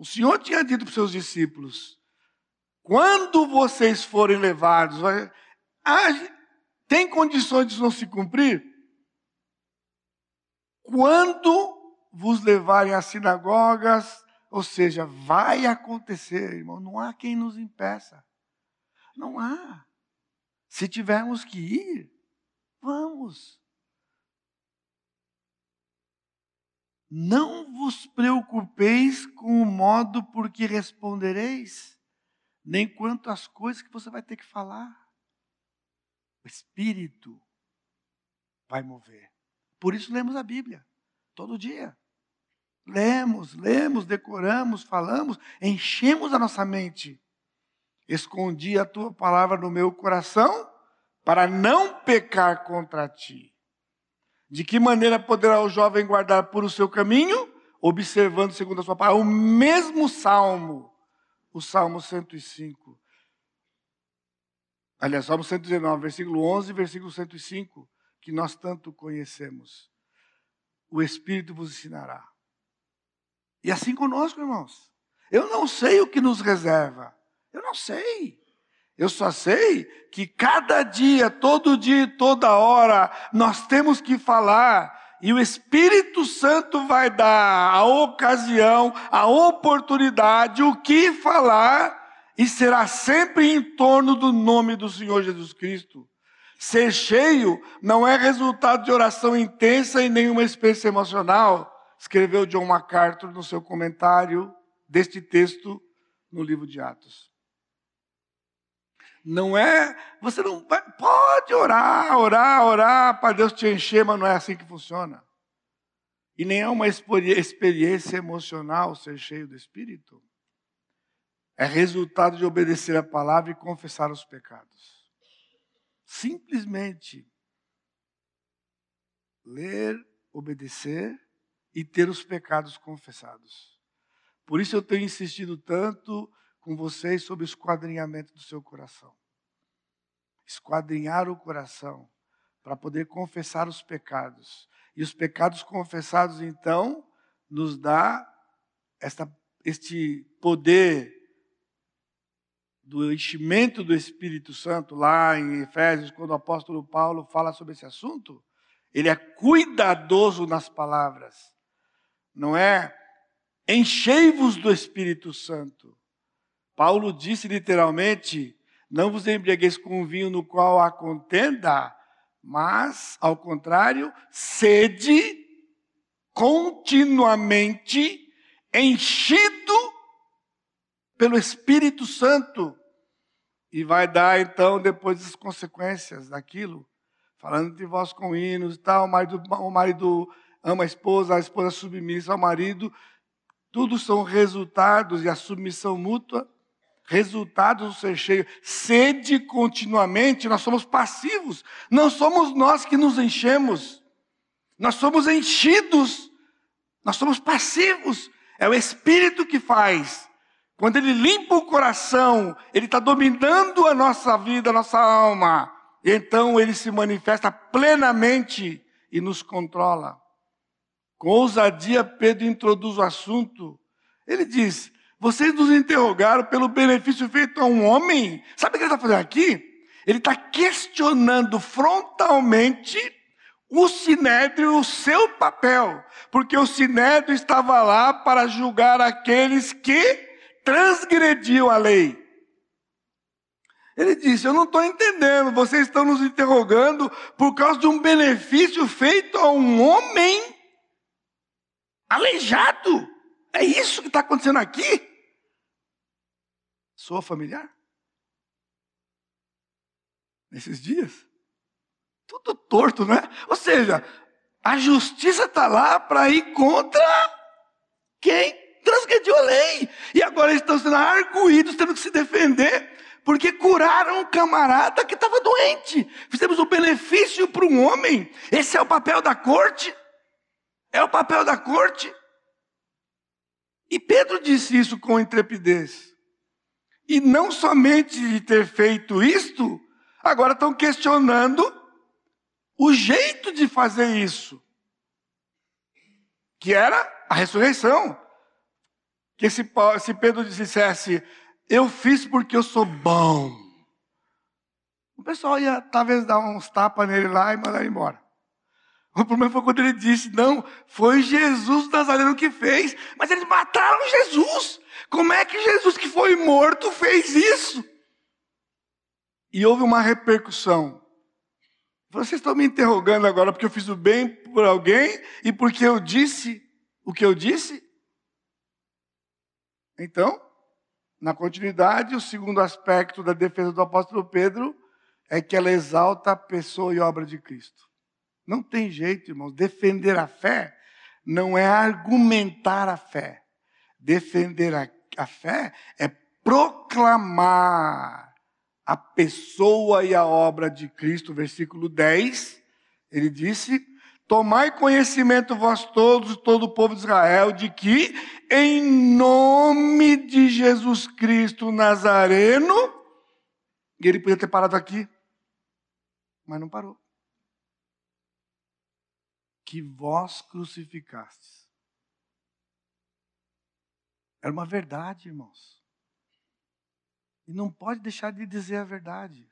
o Senhor tinha dito para os seus discípulos: quando vocês forem levados, vai, ah, tem condições de não se cumprir? Quando vos levarem às sinagogas, ou seja, vai acontecer, irmão, não há quem nos impeça. Não há. Se tivermos que ir, vamos. Não vos preocupeis com o modo por que respondereis, nem quanto às coisas que você vai ter que falar. O Espírito vai mover. Por isso lemos a Bíblia, todo dia. Lemos, lemos, decoramos, falamos, enchemos a nossa mente. Escondi a tua palavra no meu coração para não pecar contra ti. De que maneira poderá o jovem guardar por o seu caminho? Observando segundo a sua palavra. O mesmo salmo, o salmo 105. Aliás, salmo 119, versículo 11, versículo 105, que nós tanto conhecemos. O Espírito vos ensinará. E assim conosco, irmãos. Eu não sei o que nos reserva. Eu não sei. Eu só sei que cada dia, todo dia, toda hora, nós temos que falar e o Espírito Santo vai dar a ocasião, a oportunidade, o que falar, e será sempre em torno do nome do Senhor Jesus Cristo. Ser cheio não é resultado de oração intensa e nenhuma experiência emocional, escreveu John MacArthur no seu comentário deste texto no livro de Atos. Não é, você não vai, pode orar, orar, orar para Deus te encher, mas não é assim que funciona. E nem é uma experiência emocional ser cheio do Espírito. É resultado de obedecer a palavra e confessar os pecados. Simplesmente ler, obedecer e ter os pecados confessados. Por isso eu tenho insistido tanto com vocês sobre o esquadrinhamento do seu coração. Esquadrinhar o coração para poder confessar os pecados. E os pecados confessados, então, nos dá esta, este poder do enchimento do Espírito Santo, lá em Efésios, quando o apóstolo Paulo fala sobre esse assunto, ele é cuidadoso nas palavras não é? Enchei-vos do Espírito Santo. Paulo disse literalmente: Não vos embriagueis com vinho no qual há contenda, mas, ao contrário, sede continuamente enchido pelo Espírito Santo. E vai dar então depois as consequências daquilo. Falando de vós com hinos e tal, o marido, o marido ama a esposa, a esposa submissa ao marido. Tudo são resultados e a submissão mútua, resultados do ser cheio. Sede continuamente, nós somos passivos. Não somos nós que nos enchemos. Nós somos enchidos. Nós somos passivos. É o Espírito que faz. Quando Ele limpa o coração, Ele está dominando a nossa vida, a nossa alma. Então Ele se manifesta plenamente e nos controla. Com ousadia, Pedro introduz o assunto. Ele diz: Vocês nos interrogaram pelo benefício feito a um homem. Sabe o que ele está fazendo aqui? Ele está questionando frontalmente o sinédrio, o seu papel, porque o sinédrio estava lá para julgar aqueles que transgrediu a lei. Ele disse: Eu não estou entendendo, vocês estão nos interrogando por causa de um benefício feito a um homem aleijado. É isso que está acontecendo aqui? Sou familiar? Nesses dias? Tudo torto, né? Ou seja, a justiça está lá para ir contra quem transgrediu a lei. E agora eles estão sendo arguídos, tendo que se defender, porque curaram um camarada que estava doente. Fizemos um benefício para um homem. Esse é o papel da corte. É o papel da corte. E Pedro disse isso com intrepidez. E não somente de ter feito isto, agora estão questionando o jeito de fazer isso, que era a ressurreição. Que se, se Pedro dissesse, eu fiz porque eu sou bom, o pessoal ia talvez dar uns tapas nele lá e mandar ele embora. O problema foi quando ele disse: Não, foi Jesus Nazareno que fez, mas eles mataram Jesus. Como é que Jesus, que foi morto, fez isso? E houve uma repercussão. Vocês estão me interrogando agora porque eu fiz o bem por alguém e porque eu disse o que eu disse? Então, na continuidade, o segundo aspecto da defesa do apóstolo Pedro é que ela exalta a pessoa e obra de Cristo. Não tem jeito, irmãos. Defender a fé não é argumentar a fé. Defender a, a fé é proclamar a pessoa e a obra de Cristo. Versículo 10, ele disse: Tomai conhecimento vós todos, todo o povo de Israel, de que, em nome de Jesus Cristo Nazareno, e ele podia ter parado aqui, mas não parou. Que vós crucificastes. Era uma verdade, irmãos. E não pode deixar de dizer a verdade.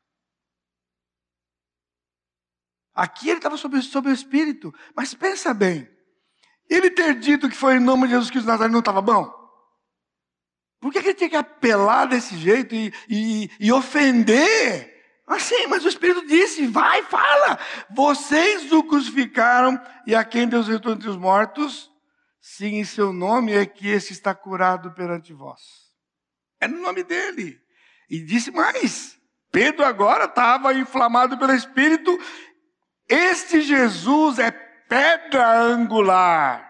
Aqui ele estava sob, sob o Espírito. Mas pensa bem. Ele ter dito que foi em nome de Jesus Cristo de Nazaré não estava bom? Por que, que ele tinha que apelar desse jeito e, e, e ofender? Assim, mas o Espírito disse: vai, fala. Vocês o crucificaram e a quem Deus retornou entre os mortos, sim, em seu nome é que esse está curado perante vós. É no nome dele. E disse mais: Pedro agora estava inflamado pelo Espírito este Jesus é pedra angular.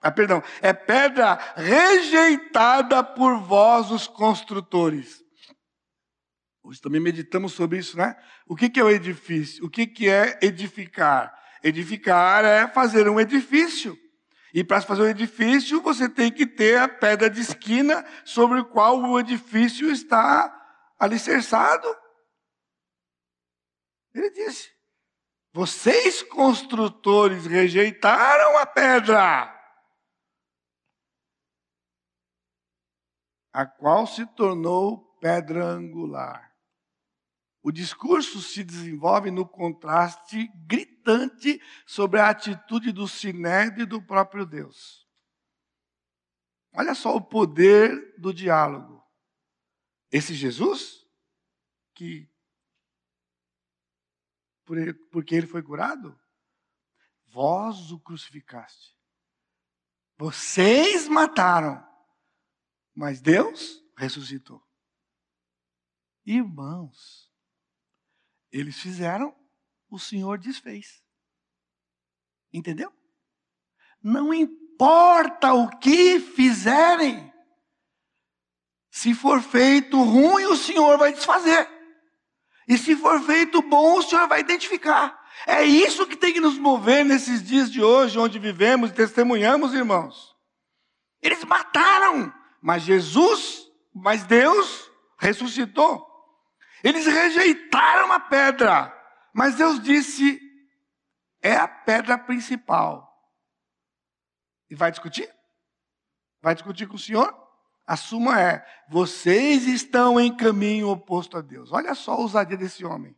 Ah, perdão, é pedra rejeitada por vós, os construtores. Hoje também meditamos sobre isso, né? O que, é o edifício? O que, é edificar? Edificar é fazer um edifício. E para fazer um edifício, você tem que ter a pedra de esquina sobre o qual o edifício está alicerçado. Ele disse: vocês, construtores, rejeitaram a pedra, a qual se tornou pedra angular. O discurso se desenvolve no contraste gritante sobre a atitude do sinédrio e do próprio Deus. Olha só o poder do diálogo. Esse Jesus, que porque ele foi curado, vós o crucificaste. Vocês mataram, mas Deus ressuscitou. Irmãos, eles fizeram, o Senhor desfez. Entendeu? Não importa o que fizerem, se for feito ruim, o Senhor vai desfazer. E se for feito bom, o Senhor vai identificar. É isso que tem que nos mover nesses dias de hoje, onde vivemos e testemunhamos, irmãos. Eles mataram, mas Jesus, mas Deus ressuscitou. Eles rejeitaram a pedra, mas Deus disse: é a pedra principal. E vai discutir? Vai discutir com o Senhor? A suma é: vocês estão em caminho oposto a Deus. Olha só a ousadia desse homem.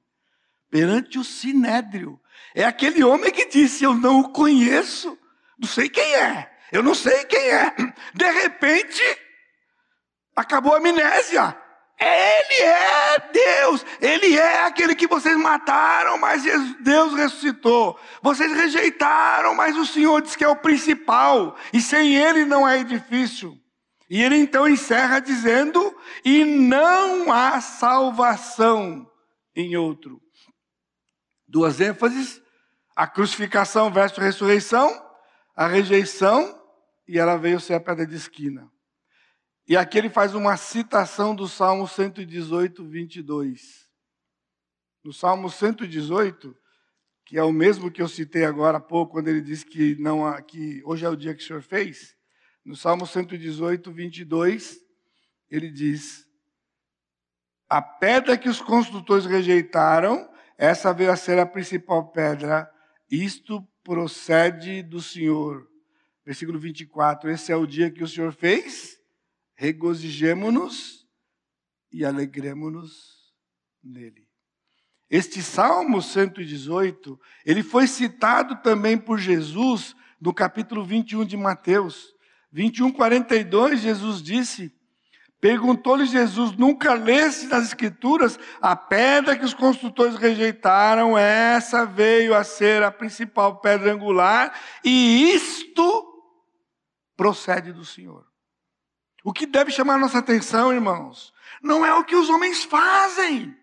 Perante o sinédrio. É aquele homem que disse: Eu não o conheço, não sei quem é, eu não sei quem é. De repente, acabou a amnésia. Ele é Deus, Ele é aquele que vocês mataram, mas Deus ressuscitou. Vocês rejeitaram, mas o Senhor diz que é o principal, e sem Ele não é difícil. E ele então encerra dizendo: e não há salvação em outro. Duas ênfases: a crucificação versus ressurreição, a rejeição, e ela veio ser a pedra de esquina. E aqui ele faz uma citação do Salmo 118, 22. No Salmo 118, que é o mesmo que eu citei agora há pouco, quando ele diz que, não que hoje é o dia que o Senhor fez, no Salmo 118, 22, ele diz: A pedra que os construtores rejeitaram, essa veio a ser a principal pedra, isto procede do Senhor. Versículo 24: Esse é o dia que o Senhor fez regozijemo-nos e alegremos-nos nele. Este Salmo 118, ele foi citado também por Jesus no capítulo 21 de Mateus. 21, 42, Jesus disse, perguntou-lhe Jesus, nunca lesse nas escrituras a pedra que os construtores rejeitaram, essa veio a ser a principal pedra angular, e isto procede do Senhor. O que deve chamar nossa atenção, irmãos, não é o que os homens fazem.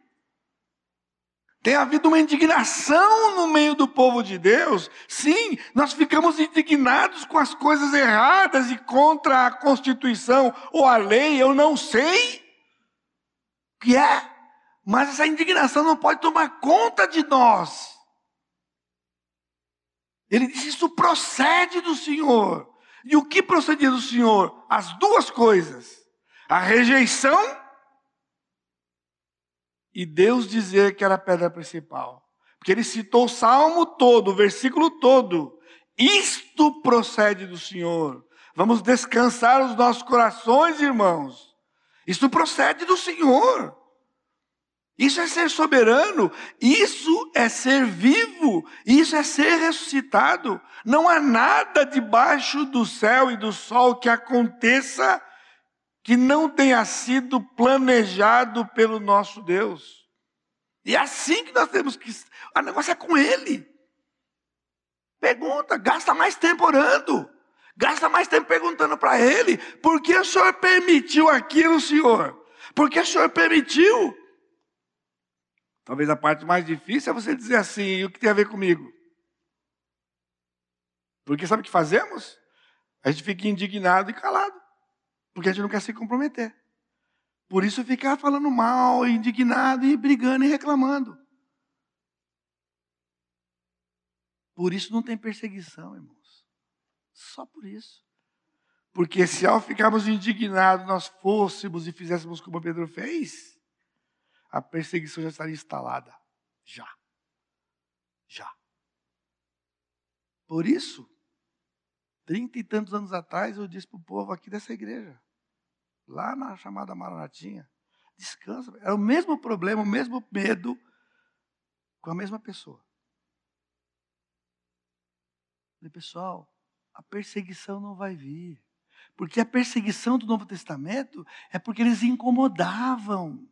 Tem havido uma indignação no meio do povo de Deus. Sim, nós ficamos indignados com as coisas erradas e contra a Constituição ou a lei, eu não sei o que é, mas essa indignação não pode tomar conta de nós. Ele diz: Isso procede do Senhor. E o que procedia do Senhor? As duas coisas: a rejeição e Deus dizer que era a pedra principal. Porque ele citou o salmo todo, o versículo todo. Isto procede do Senhor. Vamos descansar os nossos corações, irmãos. Isto procede do Senhor. Isso é ser soberano, isso é ser vivo, isso é ser ressuscitado. Não há nada debaixo do céu e do sol que aconteça que não tenha sido planejado pelo nosso Deus. E é assim que nós temos que. O negócio é com Ele. Pergunta, gasta mais tempo orando. Gasta mais tempo perguntando para Ele, por que o Senhor permitiu aquilo, Senhor? Por que o Senhor permitiu? Talvez a parte mais difícil é você dizer assim: o que tem a ver comigo? Porque sabe o que fazemos? A gente fica indignado e calado, porque a gente não quer se comprometer. Por isso ficar falando mal, indignado e brigando e reclamando. Por isso não tem perseguição, irmãos. Só por isso. Porque se ao ficarmos indignados nós fôssemos e fizéssemos como Pedro fez, a perseguição já estaria instalada. Já. Já. Por isso, trinta e tantos anos atrás, eu disse para o povo aqui dessa igreja, lá na chamada Maranatinha, descansa. É o mesmo problema, o mesmo medo, com a mesma pessoa. Falei, pessoal, a perseguição não vai vir. Porque a perseguição do Novo Testamento é porque eles incomodavam.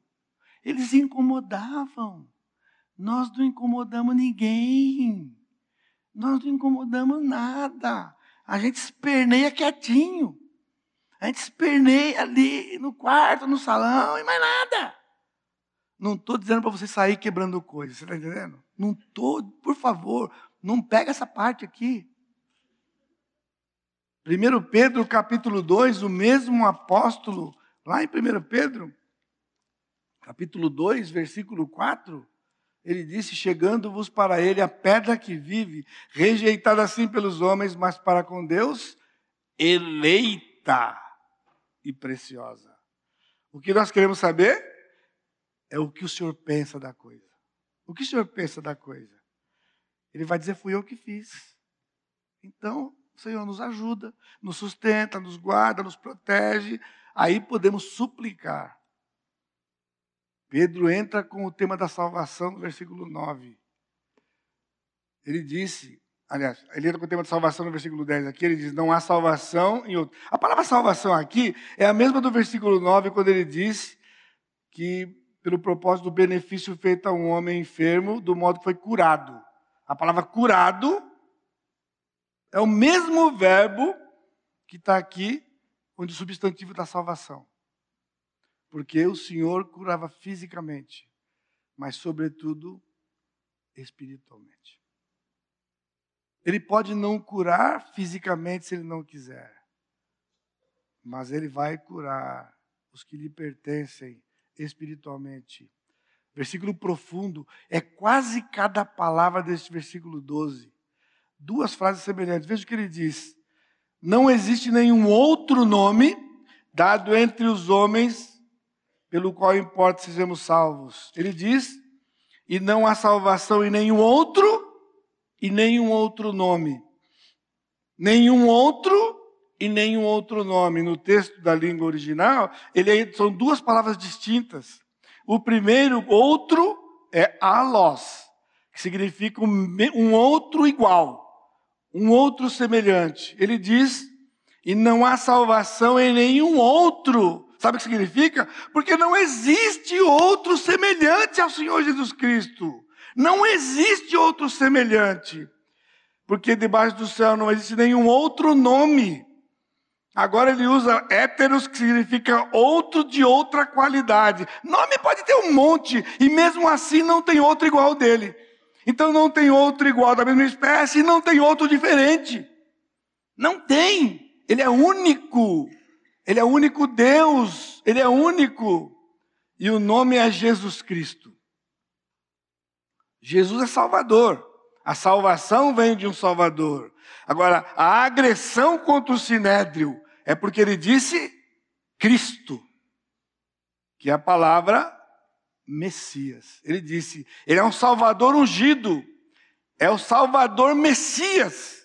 Eles incomodavam. Nós não incomodamos ninguém. Nós não incomodamos nada. A gente esperneia quietinho. A gente esperneia ali no quarto, no salão e mais nada. Não estou dizendo para você sair quebrando coisas, você está entendendo? Não estou, por favor, não pega essa parte aqui. 1 Pedro capítulo 2, o mesmo apóstolo, lá em 1 Pedro, capítulo 2, versículo 4, ele disse: Chegando-vos para ele a pedra que vive, rejeitada assim pelos homens, mas para com Deus, eleita e preciosa. O que nós queremos saber é o que o Senhor pensa da coisa. O que o Senhor pensa da coisa? Ele vai dizer: Fui eu que fiz. Então, o Senhor nos ajuda, nos sustenta, nos guarda, nos protege. Aí podemos suplicar Pedro entra com o tema da salvação no versículo 9. Ele disse, aliás, ele entra com o tema da salvação no versículo 10 aqui, ele diz: Não há salvação em outro. A palavra salvação aqui é a mesma do versículo 9, quando ele disse que, pelo propósito do benefício feito a um homem enfermo, do modo que foi curado. A palavra curado é o mesmo verbo que está aqui, onde o substantivo da salvação porque o Senhor curava fisicamente, mas, sobretudo, espiritualmente. Ele pode não curar fisicamente se ele não quiser, mas ele vai curar os que lhe pertencem espiritualmente. Versículo profundo, é quase cada palavra deste versículo 12. Duas frases semelhantes. Veja o que ele diz: Não existe nenhum outro nome dado entre os homens pelo qual importa sejamos salvos. Ele diz: e não há salvação em nenhum outro e nenhum outro nome. Nenhum outro e nenhum outro nome. No texto da língua original, ele são duas palavras distintas. O primeiro, outro, é alos, que significa um outro igual, um outro semelhante. Ele diz: e não há salvação em nenhum outro Sabe o que significa? Porque não existe outro semelhante ao Senhor Jesus Cristo. Não existe outro semelhante. Porque debaixo do céu não existe nenhum outro nome. Agora ele usa héteros, que significa outro de outra qualidade. Nome pode ter um monte, e mesmo assim não tem outro igual dele. Então não tem outro igual da mesma espécie, não tem outro diferente. Não tem. Ele é único. Ele é o único Deus, ele é único. E o nome é Jesus Cristo. Jesus é Salvador. A salvação vem de um Salvador. Agora, a agressão contra o sinédrio é porque ele disse Cristo, que é a palavra Messias. Ele disse, ele é um Salvador ungido, é o Salvador Messias.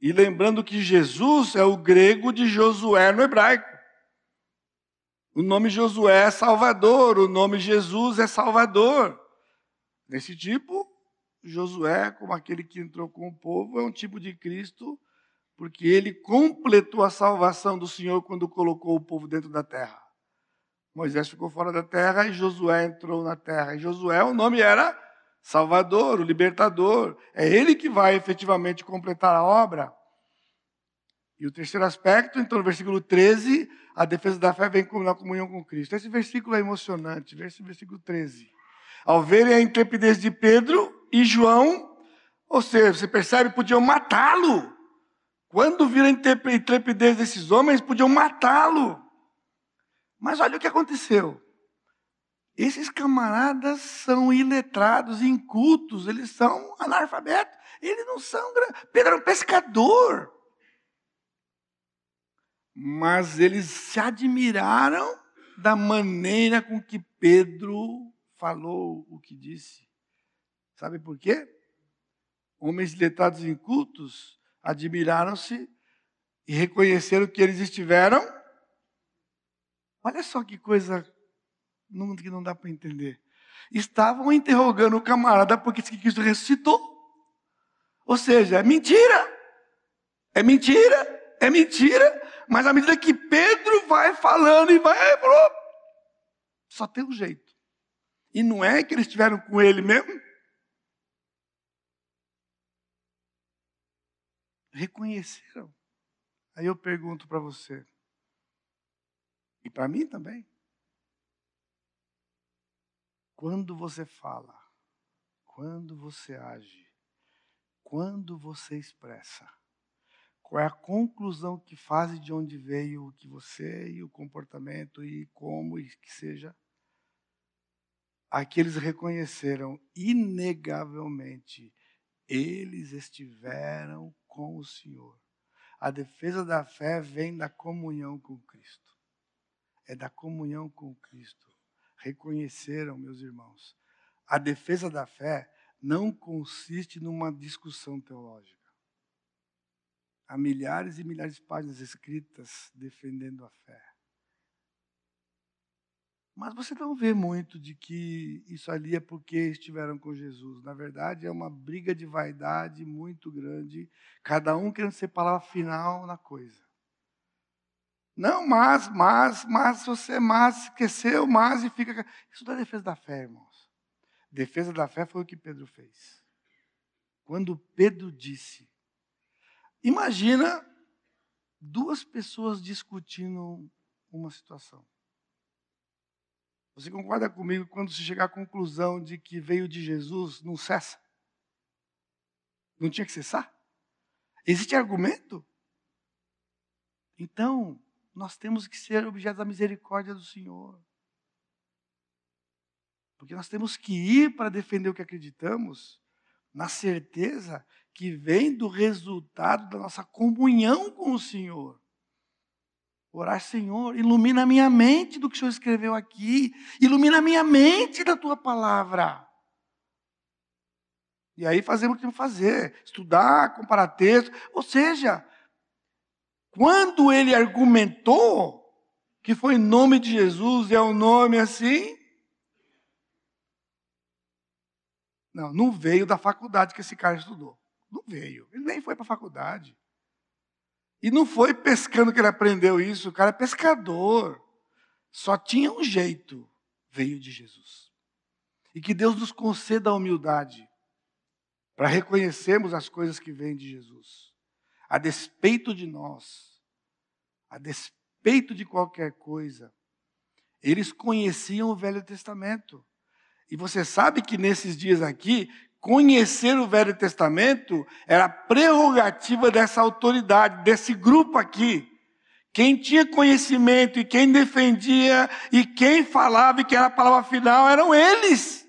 E lembrando que Jesus é o grego de Josué no hebraico. O nome Josué é Salvador, o nome Jesus é Salvador. Nesse tipo, Josué, como aquele que entrou com o povo, é um tipo de Cristo, porque ele completou a salvação do Senhor quando colocou o povo dentro da terra. Moisés ficou fora da terra e Josué entrou na terra. E Josué, o nome era Salvador, o libertador. É ele que vai efetivamente completar a obra. E o terceiro aspecto, então, no versículo 13, a defesa da fé vem na comunhão com Cristo. Esse versículo é emocionante, versículo 13. Ao verem a intrepidez de Pedro e João, ou seja, você percebe, podiam matá-lo. Quando viram a intrepidez desses homens, podiam matá-lo. Mas olha o que aconteceu. Esses camaradas são iletrados, incultos, eles são analfabetos, eles não são. Pedro era um pescador. Mas eles se admiraram da maneira com que Pedro falou o que disse. Sabe por quê? Homens letrados incultos admiraram-se e reconheceram que eles estiveram. Olha só que coisa não, que não dá para entender. Estavam interrogando o camarada porque disse que Cristo ressuscitou. Ou seja, é mentira. É mentira. É mentira. Mas à medida que Pedro vai falando e vai, só tem um jeito. E não é que eles estiveram com ele mesmo? Reconheceram. Aí eu pergunto para você, e para mim também. Quando você fala, quando você age, quando você expressa, qual é a conclusão que faz de onde veio o que você e o comportamento e como e que seja? Aqueles reconheceram inegavelmente, eles estiveram com o Senhor. A defesa da fé vem da comunhão com Cristo é da comunhão com Cristo. Reconheceram, meus irmãos, a defesa da fé não consiste numa discussão teológica. Há milhares e milhares de páginas escritas defendendo a fé. Mas você não vê muito de que isso ali é porque estiveram com Jesus. Na verdade, é uma briga de vaidade muito grande, cada um querendo ser palavra final na coisa. Não, mas, mas, mas, você mas esqueceu, mas e fica. Isso não é defesa da fé, irmãos. Defesa da fé foi o que Pedro fez. Quando Pedro disse, imagina duas pessoas discutindo uma situação. Você concorda comigo quando se chegar à conclusão de que veio de Jesus, não cessa? Não tinha que cessar? Existe argumento? Então, nós temos que ser objeto da misericórdia do Senhor. Porque nós temos que ir para defender o que acreditamos, na certeza que vem do resultado da nossa comunhão com o Senhor. Orar, Senhor, ilumina a minha mente do que o Senhor escreveu aqui, ilumina a minha mente da tua palavra. E aí fazemos o que temos que fazer, estudar, comparar texto, ou seja, quando ele argumentou que foi em nome de Jesus, é um nome assim. Não, não veio da faculdade que esse cara estudou. Não veio. Ele nem foi para a faculdade. E não foi pescando que ele aprendeu isso. O cara é pescador. Só tinha um jeito. Veio de Jesus. E que Deus nos conceda a humildade para reconhecermos as coisas que vêm de Jesus a despeito de nós, a despeito de qualquer coisa, eles conheciam o Velho Testamento. E você sabe que nesses dias aqui, conhecer o Velho Testamento era prerrogativa dessa autoridade, desse grupo aqui. Quem tinha conhecimento e quem defendia e quem falava e que era a palavra final eram eles.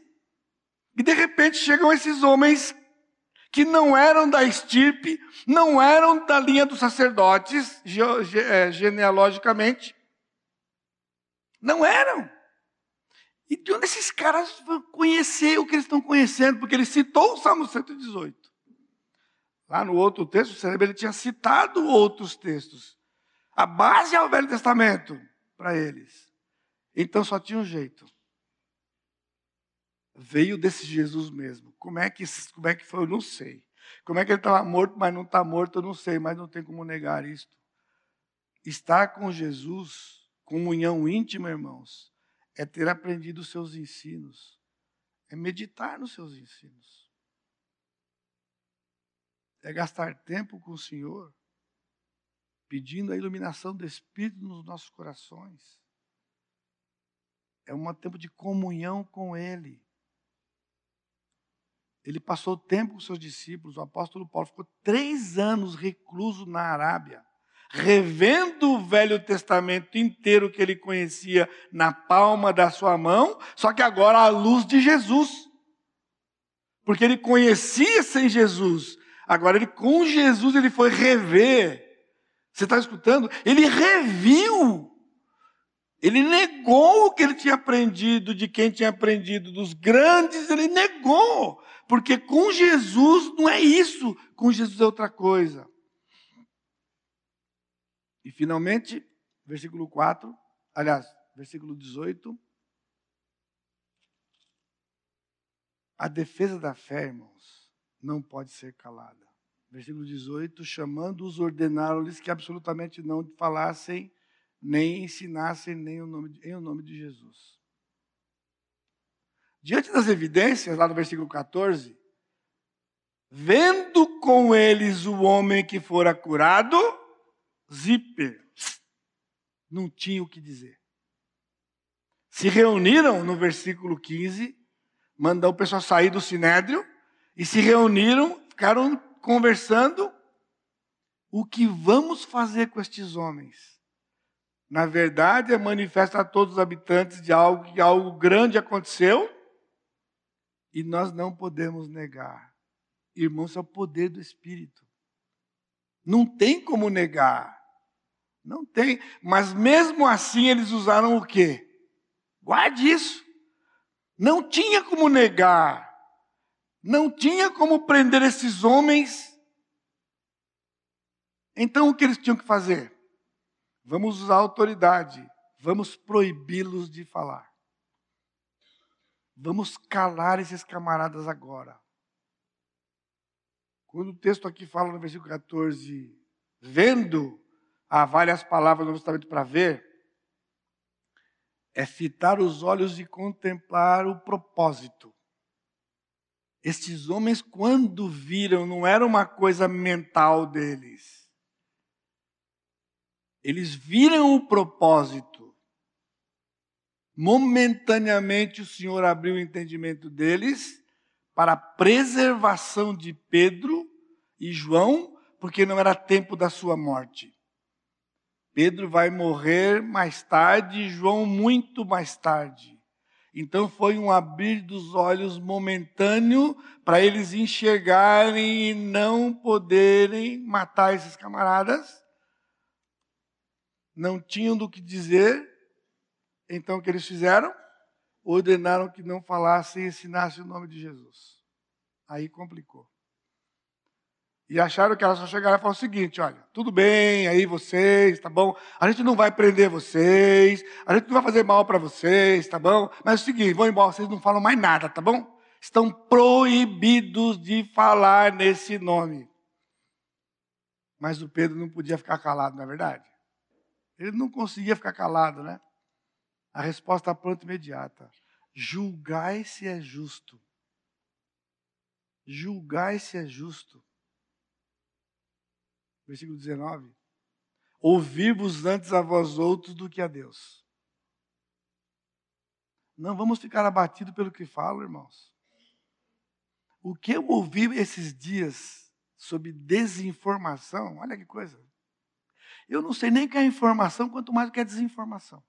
E de repente chegam esses homens que não eram da estirpe, não eram da linha dos sacerdotes, é, genealogicamente. Não eram. E de onde esses caras vão conhecer o que eles estão conhecendo? Porque ele citou o Salmo 118. Lá no outro texto, o cérebro ele tinha citado outros textos. A base é o Velho Testamento para eles. Então só tinha um jeito veio desse Jesus mesmo. Como é que, como é que foi? Eu não sei. Como é que ele estava morto, mas não está morto? Eu não sei, mas não tem como negar isto. Estar com Jesus, comunhão íntima, irmãos, é ter aprendido os seus ensinos, é meditar nos seus ensinos, é gastar tempo com o Senhor, pedindo a iluminação do Espírito nos nossos corações. É um tempo de comunhão com Ele. Ele passou tempo com seus discípulos. O apóstolo Paulo ficou três anos recluso na Arábia, revendo o Velho Testamento inteiro que ele conhecia na palma da sua mão, só que agora à luz de Jesus. Porque ele conhecia sem Jesus. Agora, ele, com Jesus, ele foi rever. Você está escutando? Ele reviu. Ele negou o que ele tinha aprendido de quem tinha aprendido dos grandes, ele negou. Porque com Jesus não é isso, com Jesus é outra coisa. E finalmente, versículo 4, aliás, versículo 18. A defesa da fé, irmãos, não pode ser calada. Versículo 18: chamando-os, ordenaram-lhes que absolutamente não falassem, nem ensinassem nem o nome, em o nome de Jesus. Diante das evidências, lá no versículo 14, vendo com eles o homem que fora curado, zíper, não tinha o que dizer. Se reuniram no versículo 15, mandou o pessoal sair do sinédrio, e se reuniram, ficaram conversando o que vamos fazer com estes homens. Na verdade, é manifesta a todos os habitantes de algo que algo grande aconteceu e nós não podemos negar. Irmãos, é o poder do Espírito. Não tem como negar. Não tem. Mas mesmo assim eles usaram o quê? Guarde isso. Não tinha como negar. Não tinha como prender esses homens. Então o que eles tinham que fazer? Vamos usar autoridade, vamos proibi-los de falar. Vamos calar esses camaradas agora. Quando o texto aqui fala no versículo 14, vendo, há várias palavras no Novo Testamento para ver, é fitar os olhos e contemplar o propósito. Estes homens, quando viram, não era uma coisa mental deles. Eles viram o propósito. Momentaneamente o Senhor abriu o entendimento deles para a preservação de Pedro e João, porque não era tempo da sua morte. Pedro vai morrer mais tarde, João muito mais tarde. Então foi um abrir dos olhos momentâneo para eles enxergarem e não poderem matar esses camaradas. Não tinham do que dizer. Então o que eles fizeram? Ordenaram que não falassem e ensinassem o nome de Jesus. Aí complicou. E acharam que ela só chegaria e falar o seguinte: olha, tudo bem aí vocês, tá bom? A gente não vai prender vocês, a gente não vai fazer mal para vocês, tá bom? Mas é o seguinte, vão embora, vocês não falam mais nada, tá bom? Estão proibidos de falar nesse nome. Mas o Pedro não podia ficar calado, não é verdade? Ele não conseguia ficar calado, né? A resposta pronta imediata: julgai se é justo. Julgai se é justo versículo 19. Ouvir-vos antes a vós outros do que a Deus. Não vamos ficar abatidos pelo que falo, irmãos. O que eu ouvi esses dias sobre desinformação, olha que coisa. Eu não sei nem o que é informação, quanto mais o que é desinformação.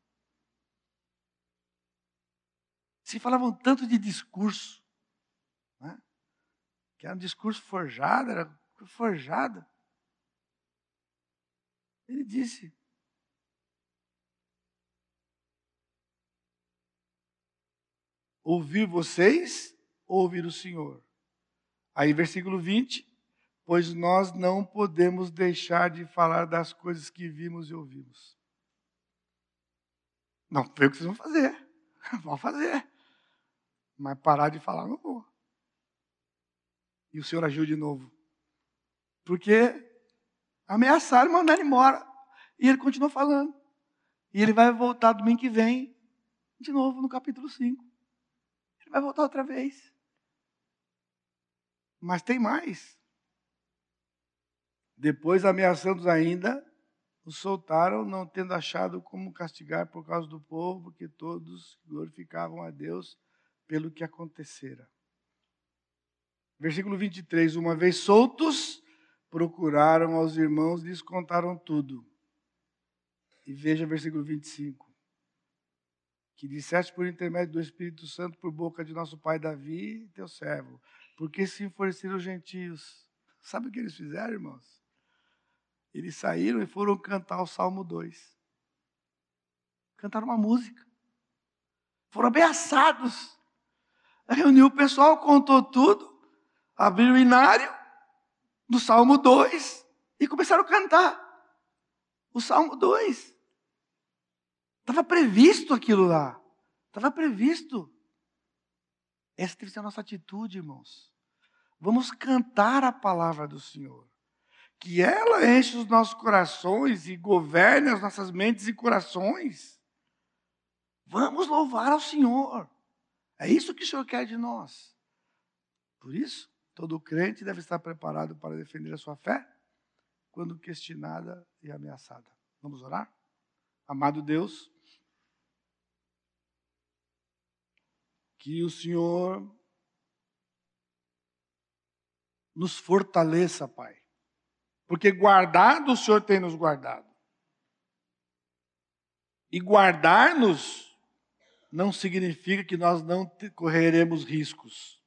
Se falavam tanto de discurso, né? que era um discurso forjado, era forjado. Ele disse: Ouvir vocês, ouvir o Senhor. Aí, versículo 20: Pois nós não podemos deixar de falar das coisas que vimos e ouvimos. Não foi o que vocês vão fazer. Vão fazer. Mas parar de falar não vou. E o Senhor agiu de novo. Porque Ameaçaram mandar ele embora. E ele continuou falando. E ele vai voltar domingo que vem, de novo no capítulo 5. Ele vai voltar outra vez. Mas tem mais. Depois, ameaçando ainda, o soltaram, não tendo achado como castigar por causa do povo, porque todos glorificavam a Deus pelo que acontecera. Versículo 23: Uma vez soltos, procuraram aos irmãos e lhes contaram tudo. E veja versículo 25. Que disseste por intermédio do Espírito Santo por boca de nosso pai Davi, teu servo, porque se enfureceram os gentios. Sabe o que eles fizeram, irmãos? Eles saíram e foram cantar o Salmo 2. Cantaram uma música. Foram ameaçados. Reuniu o pessoal, contou tudo, abriu o inário do Salmo 2 e começaram a cantar. O Salmo 2. Estava previsto aquilo lá. Estava previsto. Essa deve ser a nossa atitude, irmãos. Vamos cantar a palavra do Senhor. Que ela enche os nossos corações e governe as nossas mentes e corações. Vamos louvar ao Senhor. É isso que o Senhor quer de nós. Por isso, todo crente deve estar preparado para defender a sua fé quando questionada e ameaçada. Vamos orar? Amado Deus, que o Senhor nos fortaleça, Pai. Porque guardado o Senhor tem nos guardado. E guardar-nos não significa que nós não correremos riscos.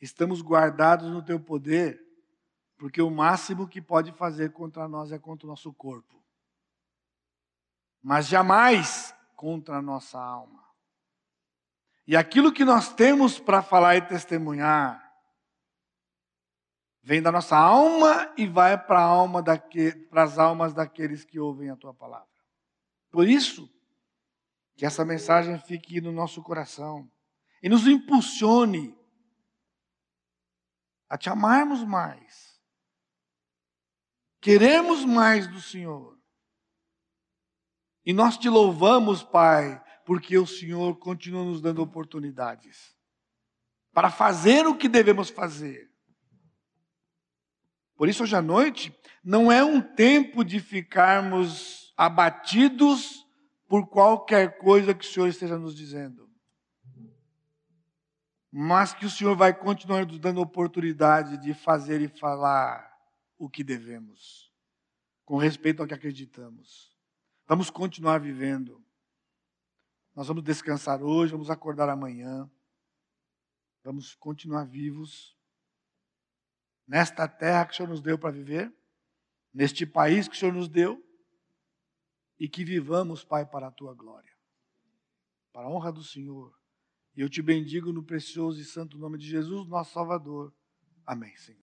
Estamos guardados no teu poder, porque o máximo que pode fazer contra nós é contra o nosso corpo. Mas jamais contra a nossa alma. E aquilo que nós temos para falar e testemunhar vem da nossa alma e vai para alma as almas daqueles que ouvem a tua palavra. Por isso, que essa mensagem fique no nosso coração e nos impulsione a te amarmos mais. Queremos mais do Senhor. E nós te louvamos, Pai, porque o Senhor continua nos dando oportunidades para fazer o que devemos fazer. Por isso, hoje à noite, não é um tempo de ficarmos abatidos por qualquer coisa que o Senhor esteja nos dizendo. Mas que o Senhor vai continuar nos dando oportunidade de fazer e falar o que devemos, com respeito ao que acreditamos. Vamos continuar vivendo. Nós vamos descansar hoje, vamos acordar amanhã. Vamos continuar vivos nesta terra que o Senhor nos deu para viver, neste país que o Senhor nos deu e que vivamos, Pai, para a tua glória, para a honra do Senhor. E eu te bendigo no precioso e santo nome de Jesus, nosso Salvador. Amém, Senhor.